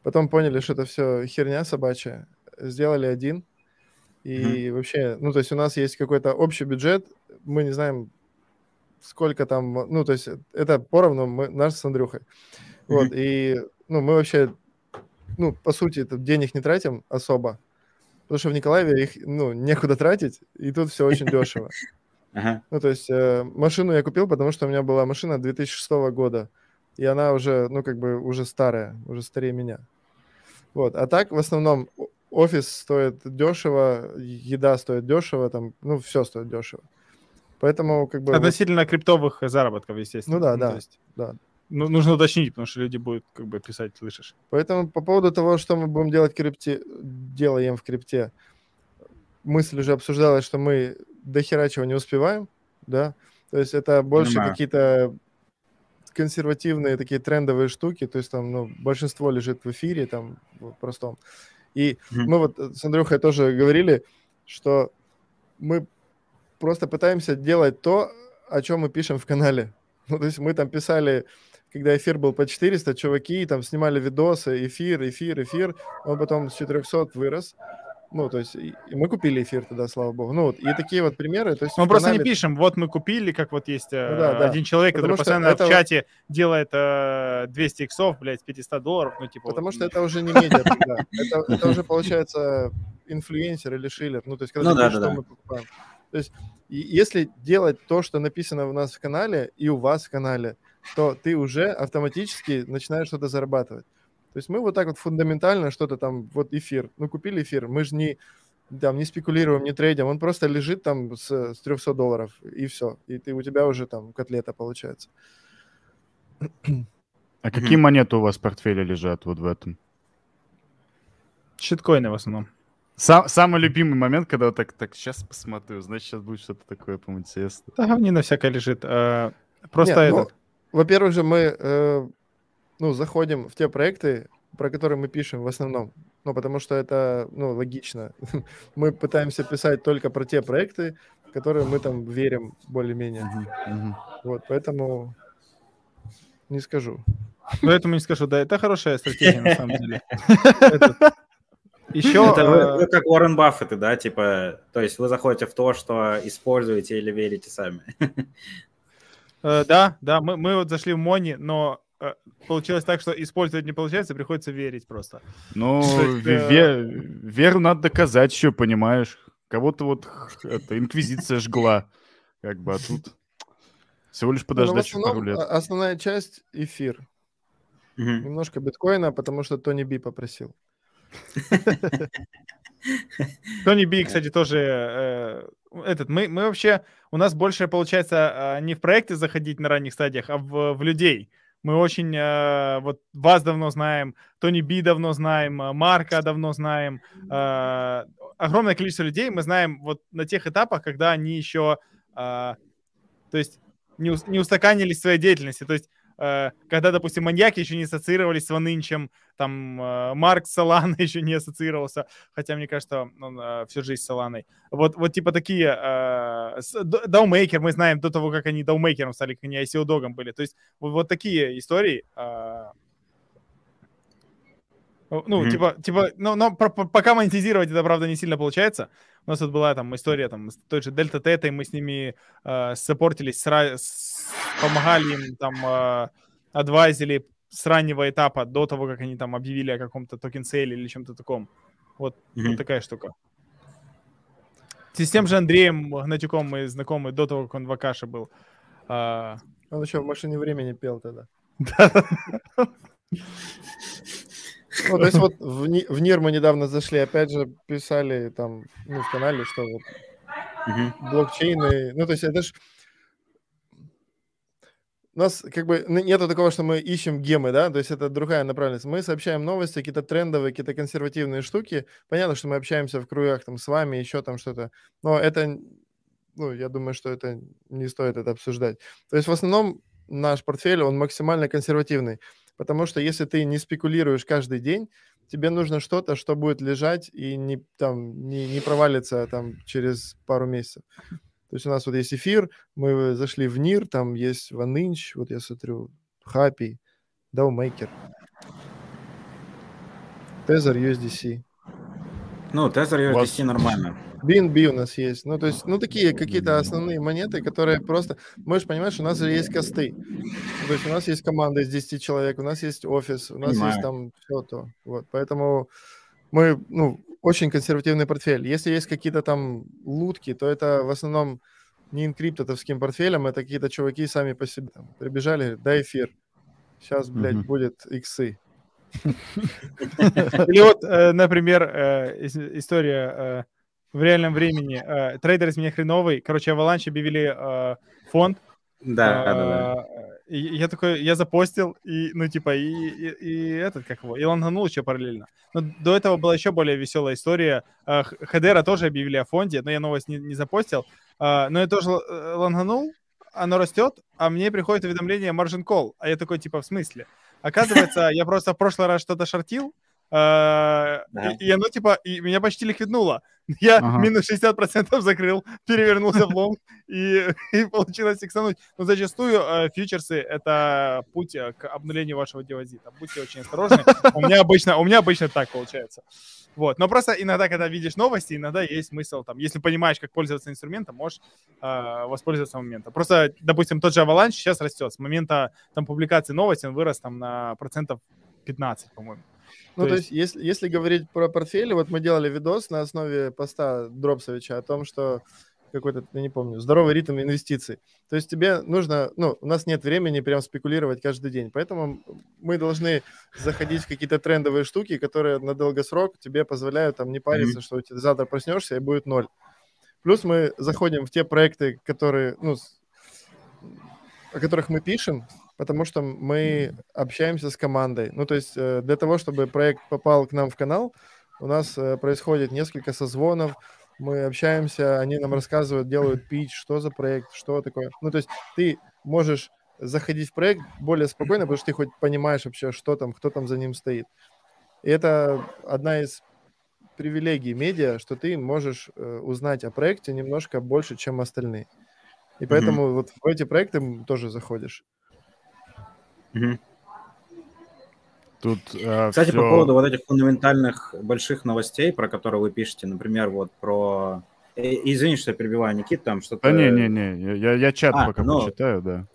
Потом поняли, что это все херня собачья. Сделали один. И вообще, ну, то есть у нас есть какой-то общий бюджет. Мы не знаем, сколько там, ну, то есть это поровну мы, наш с Андрюхой. Вот, и, ну, мы вообще, ну, по сути, это денег не тратим особо, потому что в Николаеве их, ну, некуда тратить, и тут все очень дешево. Ага. Ну, то есть э, машину я купил, потому что у меня была машина 2006 года, и она уже, ну, как бы уже старая, уже старее меня. Вот, а так, в основном, офис стоит дешево, еда стоит дешево, там, ну, все стоит дешево. Поэтому, как бы, вот, Относительно криптовых заработков, естественно. Ну да, да, то есть, да. Ну, нужно уточнить, потому что люди будут как бы писать, слышишь. Поэтому по поводу того, что мы будем делать в крипте, делаем в крипте, мысль уже обсуждалась, что мы до хера чего не успеваем, да, то есть это больше Понимаю. какие-то консервативные такие трендовые штуки, то есть там, ну, большинство лежит в эфире, там, в простом. И Мгм. мы вот с Андрюхой тоже говорили, что мы просто пытаемся делать то, о чем мы пишем в канале. Ну, то есть мы там писали, когда эфир был по 400, чуваки там снимали видосы, эфир, эфир, эфир, он потом с 400 вырос. Ну, то есть и, мы купили эфир тогда, слава богу. Ну, вот, и такие вот примеры. То есть Мы просто не канале- пишем, вот мы купили, как вот есть э, Ну да, да. один человек, который Потому что постоянно это- в чате делает э, 200 иксов, блядь, с 500 долларов, ну типа... Потому вот, что это уже не медиа тогда. Это, это уже получается инфлюенсер или шиллер. Ну, то есть, когда Ну ты да, пишешь, да, что да. мы покупаем. То есть, и если делать то, что написано у нас в канале и у вас в канале, то ты уже автоматически начинаешь что-то зарабатывать. То есть мы вот так вот фундаментально что-то там, вот эфир, ну купили эфир, мы же не, там, не спекулируем, не трейдим, он просто лежит там с, с 300 долларов, и все. И ты, у тебя уже там котлета получается. А какие монеты у вас в портфеле лежат вот в этом? Щиткоины в основном. Сам, самый любимый момент, когда вот так, так, сейчас посмотрю, значит, сейчас будет что-то такое, по-моему, интересное. Да, говнина всякое лежит. э, просто Нет, ну, этот... Во-первых же, мы э, ну, заходим в те проекты, про которые мы пишем в основном. Ну, потому что это, ну, логично. мы пытаемся писать только про те проекты, в которые мы там верим более-менее. Мгм, мгм. Вот, поэтому не скажу. Поэтому не скажу, да, это хорошая стратегия на самом деле. Еще... Это вы, вы как Уоррен Баффеты, да, типа, то есть вы заходите в то, что используете или верите сами. Э, Да, да, мы, мы вот зашли в Мони, но э, получилось так, что использовать не получается, приходится верить просто. Ну, То есть, ве- э, ве- веру надо доказать еще, понимаешь? Кого-то вот это, инквизиция жгла, как бы, а тут всего лишь Ну, подождать еще пару лет. основная часть эфир. Мгм. Немножко биткоина, потому что Тони Би попросил. Тони Би, кстати, тоже э, этот. Мы, мы вообще у нас больше получается э, не в проекты заходить на ранних стадиях, а в, в людей. Мы очень э, вот вас давно знаем, Тони Би давно знаем, Марка давно знаем. э, огромное количество людей мы знаем вот на тех этапах, когда они еще, э, то есть не, не устаканились в своей деятельности. То есть когда, допустим, маньяки еще не ассоциировались с Ванынчем, там э, Марк с Соланой еще не ассоциировался, хотя мне кажется, он э, всю жизнь с Соланой. Вот, вот типа такие, э, Даумейкер мы знаем до того, как они Даумейкером стали, как они ICO Догом были. То есть вот, вот такие истории. Э, ну, Мгм. типа, типа, ну, но про- по- пока монетизировать это, правда, не сильно получается. У нас тут была там история там с той же Дельта Тетой, мы с ними э, саппортились, сра- с- помогали им там, э, адвайзили с раннего этапа до того, как они там объявили о каком-то токен сейле или чем-то таком. Вот, Мгм. вот такая штука. С тем же Андреем Гнатюком мы знакомы до того, как он в Акаше был. А, Он еще в машине времени пел тогда. Ну, то есть вот в, в НИР мы недавно зашли, опять же, писали там, ну, в канале, что вот Мгм. блокчейны, ну, то есть это ж... У нас как бы нету такого, что мы ищем гемы, да, то есть это другая направленность. Мы сообщаем новости, какие-то трендовые, какие-то консервативные штуки. Понятно, что мы общаемся в кругах там с вами, еще там что-то, но это, ну, я думаю, что это не стоит это обсуждать. То есть в основном наш портфель, он максимально консервативный, потому что если ты не спекулируешь каждый день, тебе нужно что-то, что будет лежать и не, там, не, не провалится там через пару месяцев. То есть у нас вот есть эфир, мы зашли в НИР, там есть OneInch, вот я смотрю, Happy, Dowmaker, Tether USDC, Ну, У вас- USDC нормально. BNB у нас есть. Ну, то есть, ну, такие какие-то основные монеты, которые просто... Можешь понимать, что у нас же есть косты. То есть у нас есть команда из 10 человек, у нас есть офис, у нас есть Понимаю. там все то. Вот, поэтому мы, ну, очень консервативный портфель. Если есть какие-то там лутки, то это в основном не инкриптотовским портфелем, это какие-то чуваки сами по себе там прибежали, дай эфир. Сейчас, блядь, Мгм. будет иксы. Или вот, э, например, э, ис- история э, в реальном времени. Трейдер из меня хреновый. Короче, Avalanche объявили фонд. Да, да, да. Я такой, я запостил, и, ну, типа, и, и, и этот, как его, и лонганул еще параллельно. Но до этого была еще более веселая история. Хедера тоже объявили о фонде, но я новость не, не запостил. Но я тоже лонганул, оно растет, а мне приходит уведомление margin call. А я такой, типа, в смысле? Оказывается, я просто в прошлый раз что-то шортил, Ага. и, и оно, типа, и меня почти ликвиднуло. Я Ага. минус 60% закрыл, перевернулся в лонг, и, и получилось иксануть. Но зачастую э, фьючерсы — это путь э, к обнулению вашего депозита. Будьте очень осторожны. У меня обычно, у меня обычно так получается. Вот. Но просто иногда, когда видишь новости, иногда есть смысл, там, если понимаешь, как пользоваться инструментом, можешь э, воспользоваться моментом. Просто, допустим, тот же Avalanche сейчас растет. С момента там, публикации новости он вырос там, на процентов 15, по-моему. Ну, То то, есть, если, если говорить про портфели, вот мы делали видос на основе поста Дропсовича о том, что какой-то, я не помню, здоровый ритм инвестиций. То есть тебе нужно, ну, у нас нет времени прям спекулировать каждый день, поэтому мы должны заходить в какие-то трендовые штуки, которые на долгосрок тебе позволяют там не париться, что у тебя завтра проснешься и будет ноль. Плюс мы заходим в те проекты, которые, ну, о которых мы пишем, потому что мы общаемся с командой. Ну, то есть э, для того, чтобы проект попал к нам в канал, у нас э, происходит несколько созвонов, мы общаемся, они нам рассказывают, делают пич, что за проект, что такое. Ну, то есть ты можешь заходить в проект более спокойно, потому что ты хоть понимаешь вообще, что там, кто там за ним стоит. И это одна из привилегий медиа, что ты можешь э, узнать о проекте немножко больше, чем остальные. И поэтому вот в эти проекты тоже заходишь. Тут э, Кстати, по всё- поводу вот этих фундаментальных больших новостей, про которые вы пишете, например, вот про... Э, Извини, что я перебиваю, Никит, там что-то... Да не-не-не, я- я, я чат А, пока ну, почитаю, да.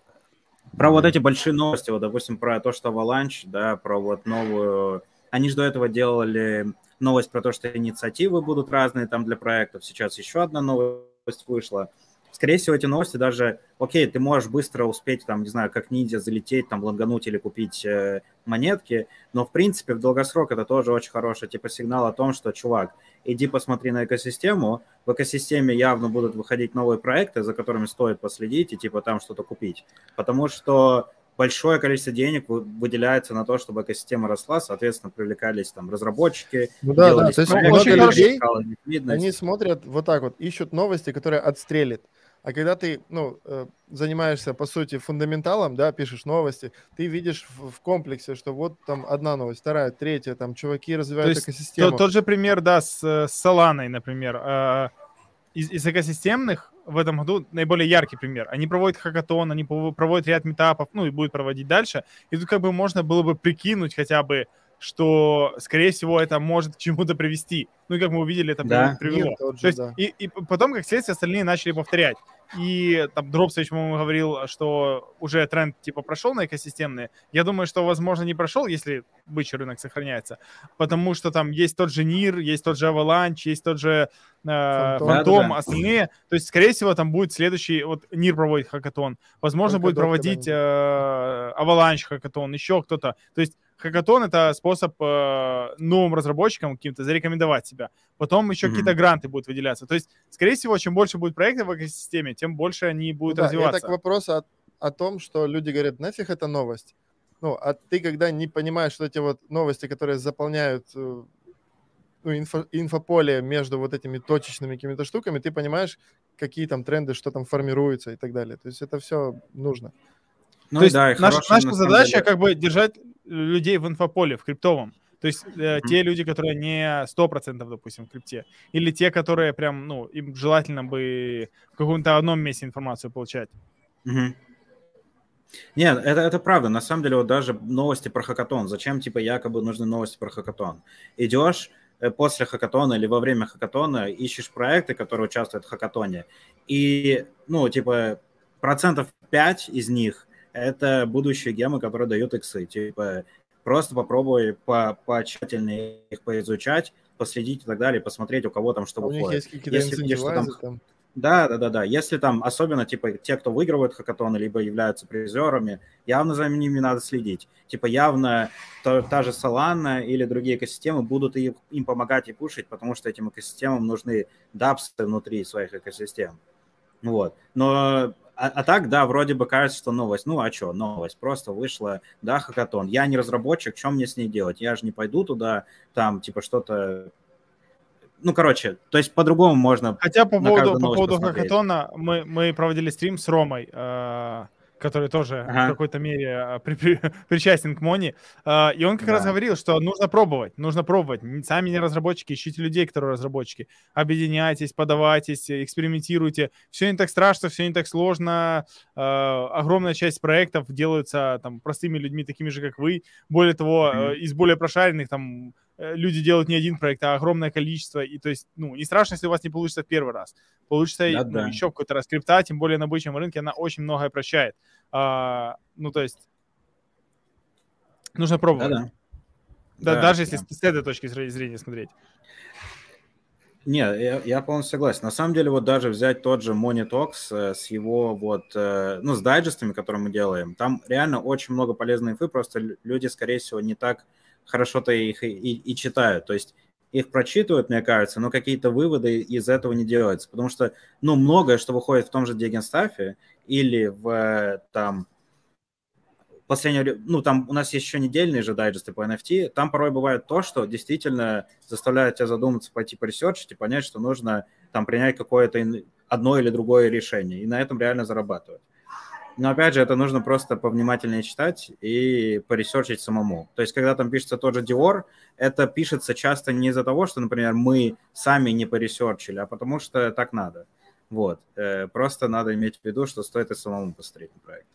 Про вот эти большие новости, вот, допустим, про то, что Avalanche, да, про вот новую... Они же до этого делали новость про то, что инициативы будут разные там для проектов. Сейчас еще одна новость вышла. Скорее всего, эти новости даже... Окей, ты можешь быстро успеть, там, не знаю, как ниндзя залететь, там, лонгануть или купить э, монетки, но, в принципе, в долгосрок это тоже очень хороший, типа, сигнал о том, что, чувак, иди посмотри на экосистему, в экосистеме явно будут выходить новые проекты, за которыми стоит последить и, типа, там что-то купить. Потому что большое количество денег вы- выделяется на то, чтобы экосистема росла, соответственно, привлекались там разработчики, Ну да, да, то есть много людей, они смотрят вот так вот, ищут новости, которые отстрелят. А когда ты, ну, э, занимаешься, по сути, фундаменталом, да, пишешь новости, ты видишь в, в комплексе, что вот там одна новость, вторая, третья, там чуваки развивают есть экосистему. То- тот же пример, да, с, э, с Solana, например. Э, Из, из экосистемных в этом году наиболее яркий пример. Они проводят хакатон, они проводят ряд метапов, ну и будут проводить дальше. И тут как бы можно было бы прикинуть хотя бы, что, скорее всего, это может к чему-то привести. Ну и как мы увидели, это Да. привело. Же, То есть, да. и, и потом, как следствие, остальные начали повторять. И там Дропсович, по-моему, говорил, что уже тренд типа прошел на экосистемные. Я думаю, что, возможно, не прошел, если бычий рынок сохраняется. Потому что там есть тот же Нир, есть тот же Avalanche, есть тот же э, Фантом. Фантом, Да-да-да. остальные. То есть, скорее всего, там будет следующий... Вот Нир проводит хакатон. Возможно, Только будет проводить э, Avalanche хакатон, еще кто-то. То есть, хакатон — это способ э, новым разработчикам каким-то зарекомендовать себя. Потом еще Мгм. какие-то гранты будут выделяться. То есть, скорее всего, чем больше будет проектов в экосистеме, тем больше они будут Ну да, и развиваться. это к вопросу о, о том, что люди говорят, нафиг это новость. Ну, а ты, когда не понимаешь, что эти вот новости, которые заполняют э, ну, инфо- инфополе между вот этими точечными какими-то штуками, ты понимаешь, какие там тренды, что там формируется и так далее. То есть это все нужно. Ну То есть да, и наша, на задача деле- как бы держать людей в инфополе, в криптовом. То есть э, Мгм. те люди, которые не 100%, допустим, в крипте, или те, которые прям, ну, им желательно бы в каком-то одном месте информацию получать. Мгм. Нет, это, это правда. На самом деле, вот даже новости про хакатон. Зачем, типа, якобы нужны новости про хакатон? Идешь э, после хакатона или во время хакатона, ищешь проекты, которые участвуют в хакатоне, и, ну, типа, процентов 5 из них – это будущие гемы, которые дают иксы. Типа, просто попробуй по, потщательнее их поизучать, последить и так далее, посмотреть, у кого там что А у них выходит. есть какие-то Если видишь, что там там. Да, да, да, да. Если там, особенно, типа, те, кто выигрывают хакатоны, либо являются призерами, явно за ними надо следить. Типа, явно та, та же Solana или другие экосистемы будут и- им помогать и пушить, потому что этим экосистемам нужны дапсы внутри своих экосистем. Вот. Но, а, а так, да, вроде бы кажется, что новость. Ну, а что, новость. Просто вышла, да, хакатон. Я не разработчик, что мне с ней делать? Я же не пойду туда, там, типа, что-то... Ну, короче, то есть по-другому можно Хотя по поводу, по поводу посмотреть. хакатона мы, мы проводили стрим с Ромой, э, который тоже Ага. в какой-то мере э, при- при- причастен к Мони. Э, и он как раз Да. говорил, что нужно пробовать, нужно пробовать. Сами не разработчики, ищите людей, которые разработчики. Объединяйтесь, подавайтесь, экспериментируйте. Все не так страшно, все не так сложно. Э, огромная часть проектов делаются там простыми людьми, такими же, как вы. Более того, э, из более прошаренных там люди делают не один проект, а огромное количество. И то есть, ну, не страшно, если у вас не получится в первый раз. Получится и, ну, Да-да. еще какой-то раз. Крипта, тем более на бычьем рынке, она очень многое прощает. А, ну, то есть, нужно пробовать. Да-да. Да, Да, даже если да. с, с этой точки зре- зрения смотреть. Не, я, я полностью согласен. На самом деле, вот даже взять тот же Talks э, с его вот, э, ну, с дайджестами, которые мы делаем, там реально очень много полезной инфы, просто лю- люди, скорее всего, не так хорошо-то их и, и- и читают. То есть их прочитывают, мне кажется, но какие-то выводы из этого не делаются, потому что, ну, многое, что выходит в том же Дегенстафе или в, там, последнее ну, там у нас есть еще недельные же дайджесты по NFT, там порой бывает то, что действительно заставляет тебя задуматься, пойти поресерчить и понять, что нужно там принять какое-то одно или другое решение, и на этом реально зарабатывать. Но опять же, это нужно просто повнимательнее читать и поресерчить самому. То есть, когда там пишется тот же Dior, это пишется часто не из-за того, что, например, мы сами не поресерчили, а потому что так надо. Вот. Э, Просто надо иметь в виду, что стоит и самому посмотреть на проект.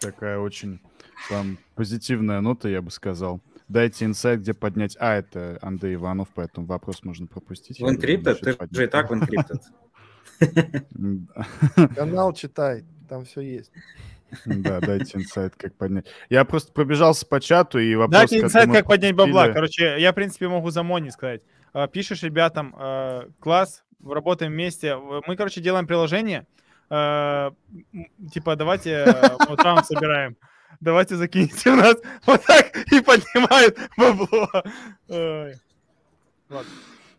Такая очень там позитивная нота, я бы сказал. Дайте инсайт, где поднять... А, это Андрей Иванов, поэтому вопрос можно пропустить. В Encrypted? Ты же поднять. и так в Encrypted. Канал читай, там все есть. Да, дайте инсайт, как поднять. Я просто пробежался по чату и вопрос... Дайте инсайт, как поднять бабла. Короче, я, в принципе, могу за Мони сказать. А, Пишешь ребятам, э, класс, работаем вместе. Мы, короче, делаем приложение. м, Типа, давайте э, вот раунд собираем. Давайте закиньте в нас. Вот так и поднимают бабло. Ой. Ладно.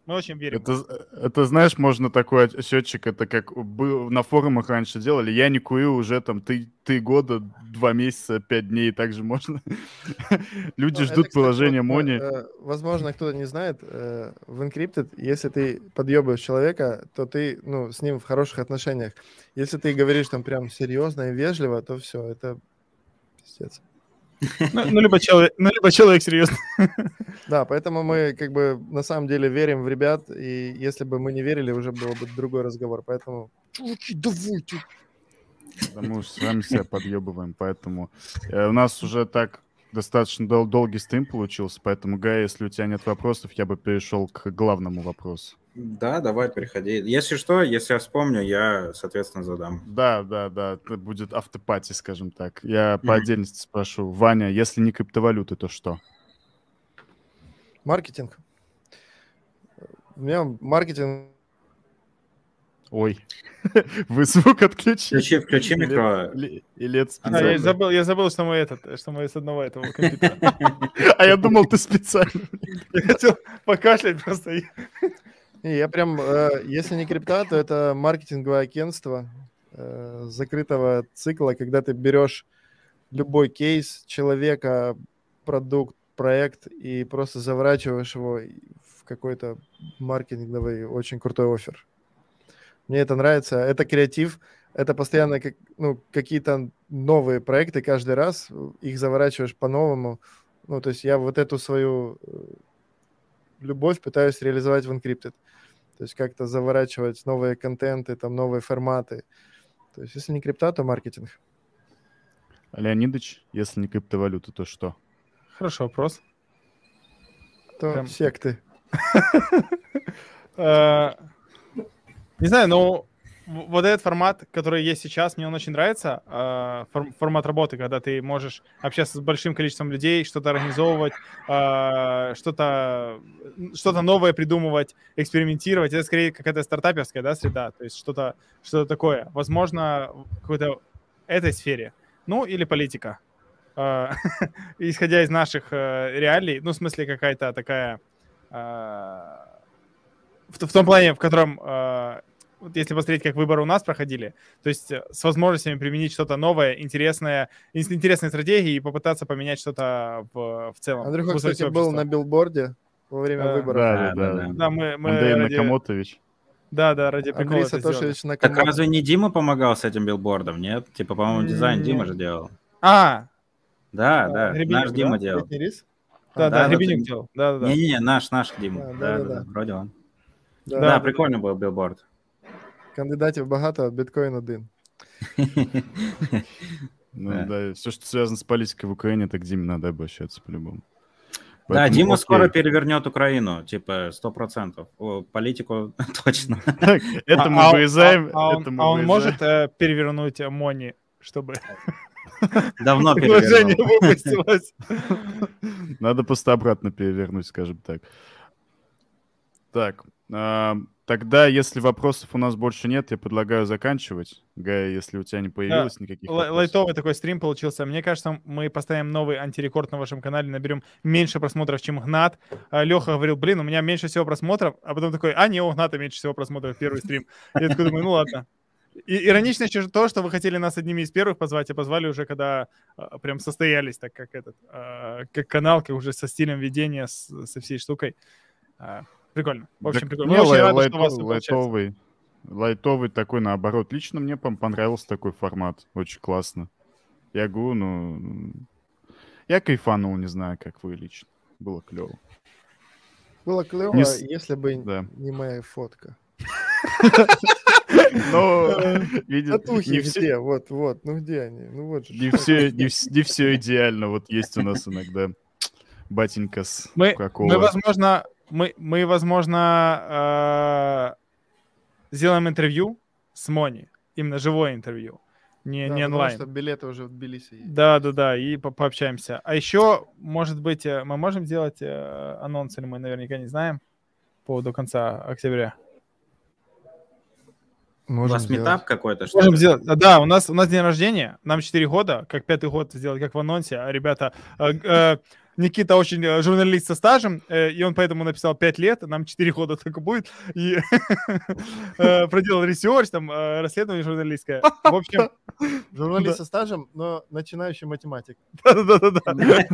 Мы очень верим. Это, это, знаешь, можно такой счетчик, это как был, на форумах раньше делали, я не курю уже там ты, ты года, два месяца, пять дней, также можно. Люди Ну, ждут это, кстати, приложения вот, Мони. э, Возможно, кто-то не знает, э, в Encrypted, если ты подъебываешь человека, то ты ну, с ним в хороших отношениях. Если ты говоришь там прям серьезно и вежливо, то все, это пиздец. Ну, ну, либо человек, ну, либо человек серьезно. Да, поэтому мы как бы на самом деле верим в ребят, и если бы мы не верили, уже был бы другой разговор. Поэтому чуваки, давайте. Да мы уж с вами себя подъебываем, поэтому э, у нас уже так достаточно дол- долгий стрим получился, поэтому, Гай, если у тебя нет вопросов, я бы перешел к главному вопросу. Да, давай, переходи. Если что, если я вспомню, я, соответственно, задам. Да, да, да, это будет автопати, скажем так. Я по Мгм. отдельности спрошу. Ваня, если не криптовалюты, то что? Маркетинг. У меня маркетинг Ой, вы звук отключили. Включи, включи микро. Или, или это А, я специально? забыл, я забыл, что мы этот, что мы с одного этого компьютера. А я думал, ты специально. Я хотел покашлять просто. Я прям, э, если не крипта, то это маркетинговое агентство э, закрытого цикла, когда ты берешь любой кейс человека, продукт, проект и просто заворачиваешь его в какой-то маркетинговый очень крутой офер. Мне это нравится. Это креатив, это постоянно как, ну, какие-то новые проекты каждый раз, их заворачиваешь по-новому. Ну, то есть я вот эту свою э, любовь пытаюсь реализовать в Encrypted. То есть как-то заворачивать новые контенты, там новые форматы. То есть если не крипта, то маркетинг. Леонидович, если не криптовалюта, то что? Хороший вопрос. То Прям- секты. Э, Не знаю, но вот этот формат, который есть сейчас, мне он очень нравится. фор- Формат работы, когда ты можешь общаться с большим количеством людей, что-то организовывать, э, что-то что новое придумывать, экспериментировать. Это скорее какая-то стартаперская да, среда, то есть что-то что такое. Возможно, в какой-то этой сфере. Ну, или политика. Э, Исходя из наших э, реалий, ну, в смысле, какая-то такая в, том плане, в котором, вот если посмотреть, как выборы у нас проходили, то есть э, с возможностями применить что-то новое, интересное, ин- с интересной стратегией и попытаться поменять что-то в, в целом. Андрюха, в кстати, был на билборде во время Да. выборов. Да, Да, да, да, да. Да, мы, мы Андрей ради- Накамотович. Да, да, ради прикола Андрей. Сатошевич Так Накамото. разве не Дима помогал с этим билбордом, нет? Типа, по-моему, дизайн Дима же делал. А, Да, А, да, Гребенюк, наш Дима да? делал. Летний рис? да, да, да, да, ты- делал. Да, да, да. Не-не-не, наш, наш Дима. Да, Да, да, да, да. да, вроде он. Да. Да, прикольно был билборд. Кандидатів багато, а біткоін один. Ну, Да. да. все, что связано с политикой в Украине, это к Диме надо обращаться по-любому. Да, Поэтому Дима окей. скоро перевернет Украину, типа, сто процентов. О, Политику точно. Так, это А- мы а он- вырезаем. А, а он, это мы а он вырезаем. может э, перевернуть э, Мони, чтобы Давно предложение перевернул. выпустилось? Надо просто обратно перевернуть, скажем так. Так, а, тогда, если вопросов у нас больше нет, я предлагаю заканчивать. Гая, если у тебя не появилось никаких Лай- вопросов. Лайтовый такой стрим получился. Мне кажется, мы поставим новый антирекорд на вашем канале, наберем меньше просмотров, чем Гнат. Леха говорил, блин, у меня меньше всего просмотров, а потом такой, а не, у Гната меньше всего просмотров, первый стрим. Я такой думаю, ну ладно. И иронично еще то, что вы хотели нас одними из первых позвать, а позвали уже, когда а, прям состоялись, так как этот, а, как канал, как уже со стилем ведения, с- со всей штукой. А, Прикольно. В общем, Так прикольно. не, Мы очень лай- рады, что у вас лайтов- всё получается. лайтовый, лайтовый такой наоборот. Лично мне пон- понравился такой формат. Очень классно. Я говорю, ну... Я кайфанул, не знаю, как вы лично. Было клево. Было клево, Не с- если бы Да. не моя фотка. Но, видишь, Татухи не все? Вот, вот, ну где они? Ну вот же. не все, не, вс- не все идеально. Вот есть у нас иногда батенька с Мы, Кока-Колы. мы, возможно, мы, мы, возможно, э, сделаем интервью с Мони. Именно живое интервью. Не, Да, не потому онлайн. что билеты уже в Тбилиси есть. Да, да, да, и по- пообщаемся. А еще, может быть, э, мы можем сделать э, анонс, или мы наверняка не знаем, по до конца октября. У Можем вас сделать. митап какой-то, что Можем ли? сделать. а, Да, у нас, у нас день рождения, нам 4 года, как пятый год сделать, как в анонсе. А ребята, э, э, Никита очень э, журналист со стажем, э, и он поэтому написал 5 лет, нам 4 года только будет, и э, проделал ресерч, там, расследование журналистское. В общем, Журналист со стажем, но начинающий математик. да-да-да.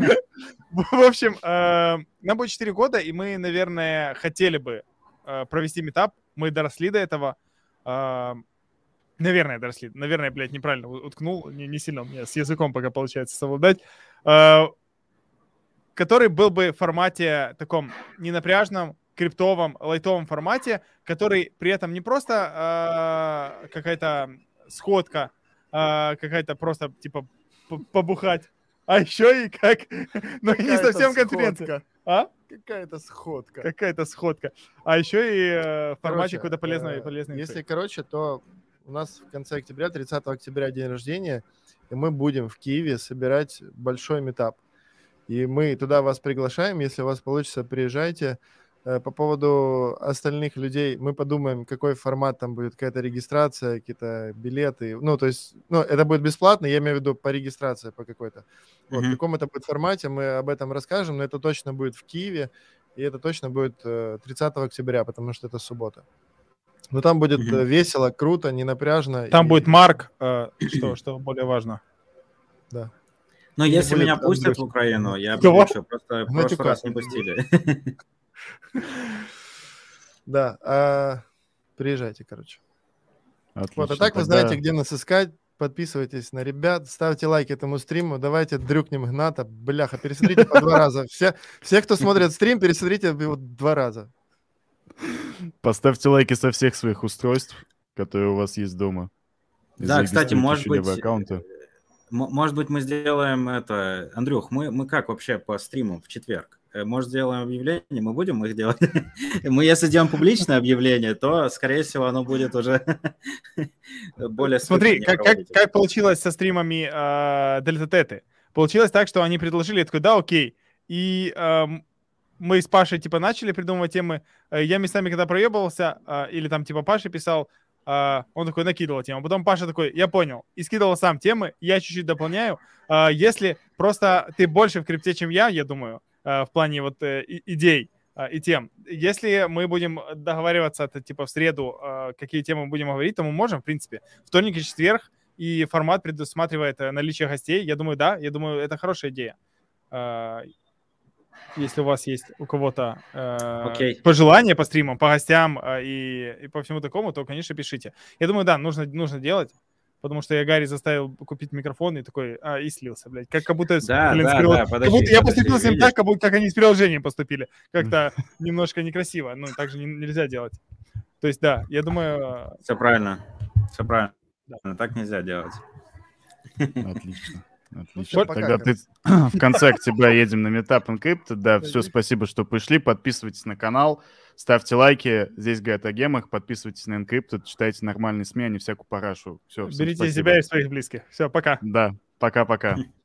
В общем, нам будет 4 года, и мы, наверное, хотели бы провести метап. Мы доросли до этого. Наверное, доросли. Наверное, блядь, неправильно уткнул. Не, не сильно у меня с языком пока получается совладать. Э, Который был бы в формате таком ненапряжном, криптовом, лайтовом формате, который при этом не просто э, какая-то сходка, а какая-то просто, типа, побухать, а еще и как... Ну, не совсем конференция. А? Какая-то сходка. Какая-то сходка. А еще и э, в формате какой-то полезной, э, полезной Если инфы. короче, то у нас в конце октября, 30 октября день рождения, и мы будем в Киеве собирать большой метап. И мы туда вас приглашаем, если у вас получится, приезжайте. Э, По поводу остальных людей мы подумаем, какой формат там будет, какая-то регистрация, какие-то билеты. Ну, то есть, ну, это будет бесплатно, я имею в виду по регистрации по какой-то. Вот, в каком это будет формате, мы об этом расскажем, но это точно будет в Киеве, и это точно будет э, 30 октября, потому что это суббота. Но там будет э, весело, круто, не напряжно. Там и- будет Марк, э, что, что более важно. Да. Но Не если будет меня пустят в Андрюхи. Украину, я прилечу. Просто в Ну, прошлый типа, раз не пустили. Да, а, приезжайте, короче. Отлично. Вот, а так вы знаете, где нас искать. Подписывайтесь на ребят, ставьте лайк этому стриму, давайте дрюкнем Гната. Бляха, пересмотрите по два раза. Все, все, кто смотрит стрим, пересмотрите его два раза. Поставьте лайки со всех своих устройств, которые у вас есть дома. Да, кстати, может быть. М- Может быть, мы сделаем это... Андрюх, мы, мы как вообще по стримам в четверг? Э, Может, сделаем объявление? Мы будем их делать? Мы, если сделаем публичное объявление, то, скорее всего, оно будет уже более... Смотри, как, как, как получилось со стримами э, Дельта Теты. Получилось так, что они предложили, я такой, да, окей. И эм, мы с Пашей, типа, начали придумывать темы. Э, Я местами, когда проебывался, э, или там, типа, Паша писал, э, он такой накидывал тему. Потом Паша такой, я понял, и скидывал сам темы, я чуть-чуть дополняю. Э, Если просто ты больше в крипте, чем я, я думаю, э, в плане вот э, идей, а, и тем. Если мы будем договариваться, это типа в среду, а, какие темы мы будем говорить, то мы можем, в принципе. Вторник и четверг, и формат предусматривает э, наличие гостей. Я думаю, да, я думаю, это хорошая идея. Если у вас есть у кого-то э, Окей. пожелания по стримам, по гостям а, и, и по всему такому, то, конечно, пишите. Я думаю, да, нужно, нужно делать. Потому что я Гарри заставил купить микрофон и такой, а, и слился, блядь. Как, как будто, Да, блин, да, прил- да, как подожди, будто я поступил с ним видишь? так, как, будто, как они с приложением поступили. Как-то немножко некрасиво. Ну, так же не- нельзя делать. То есть, да, я думаю, э, Все правильно. Все правильно. Да. Так нельзя делать. Отлично. Отлично. всё, пока, Тогда ты в конце октября едем на Meetup Encrypt. Да, все, спасибо, что пришли. Подписывайтесь на канал, ставьте лайки. Здесь говорят о гемах. Подписывайтесь на Encrypted, читайте нормальные СМИ, а не всякую парашу. Все, берите себя и своих близких. Все, пока. Да, пока-пока.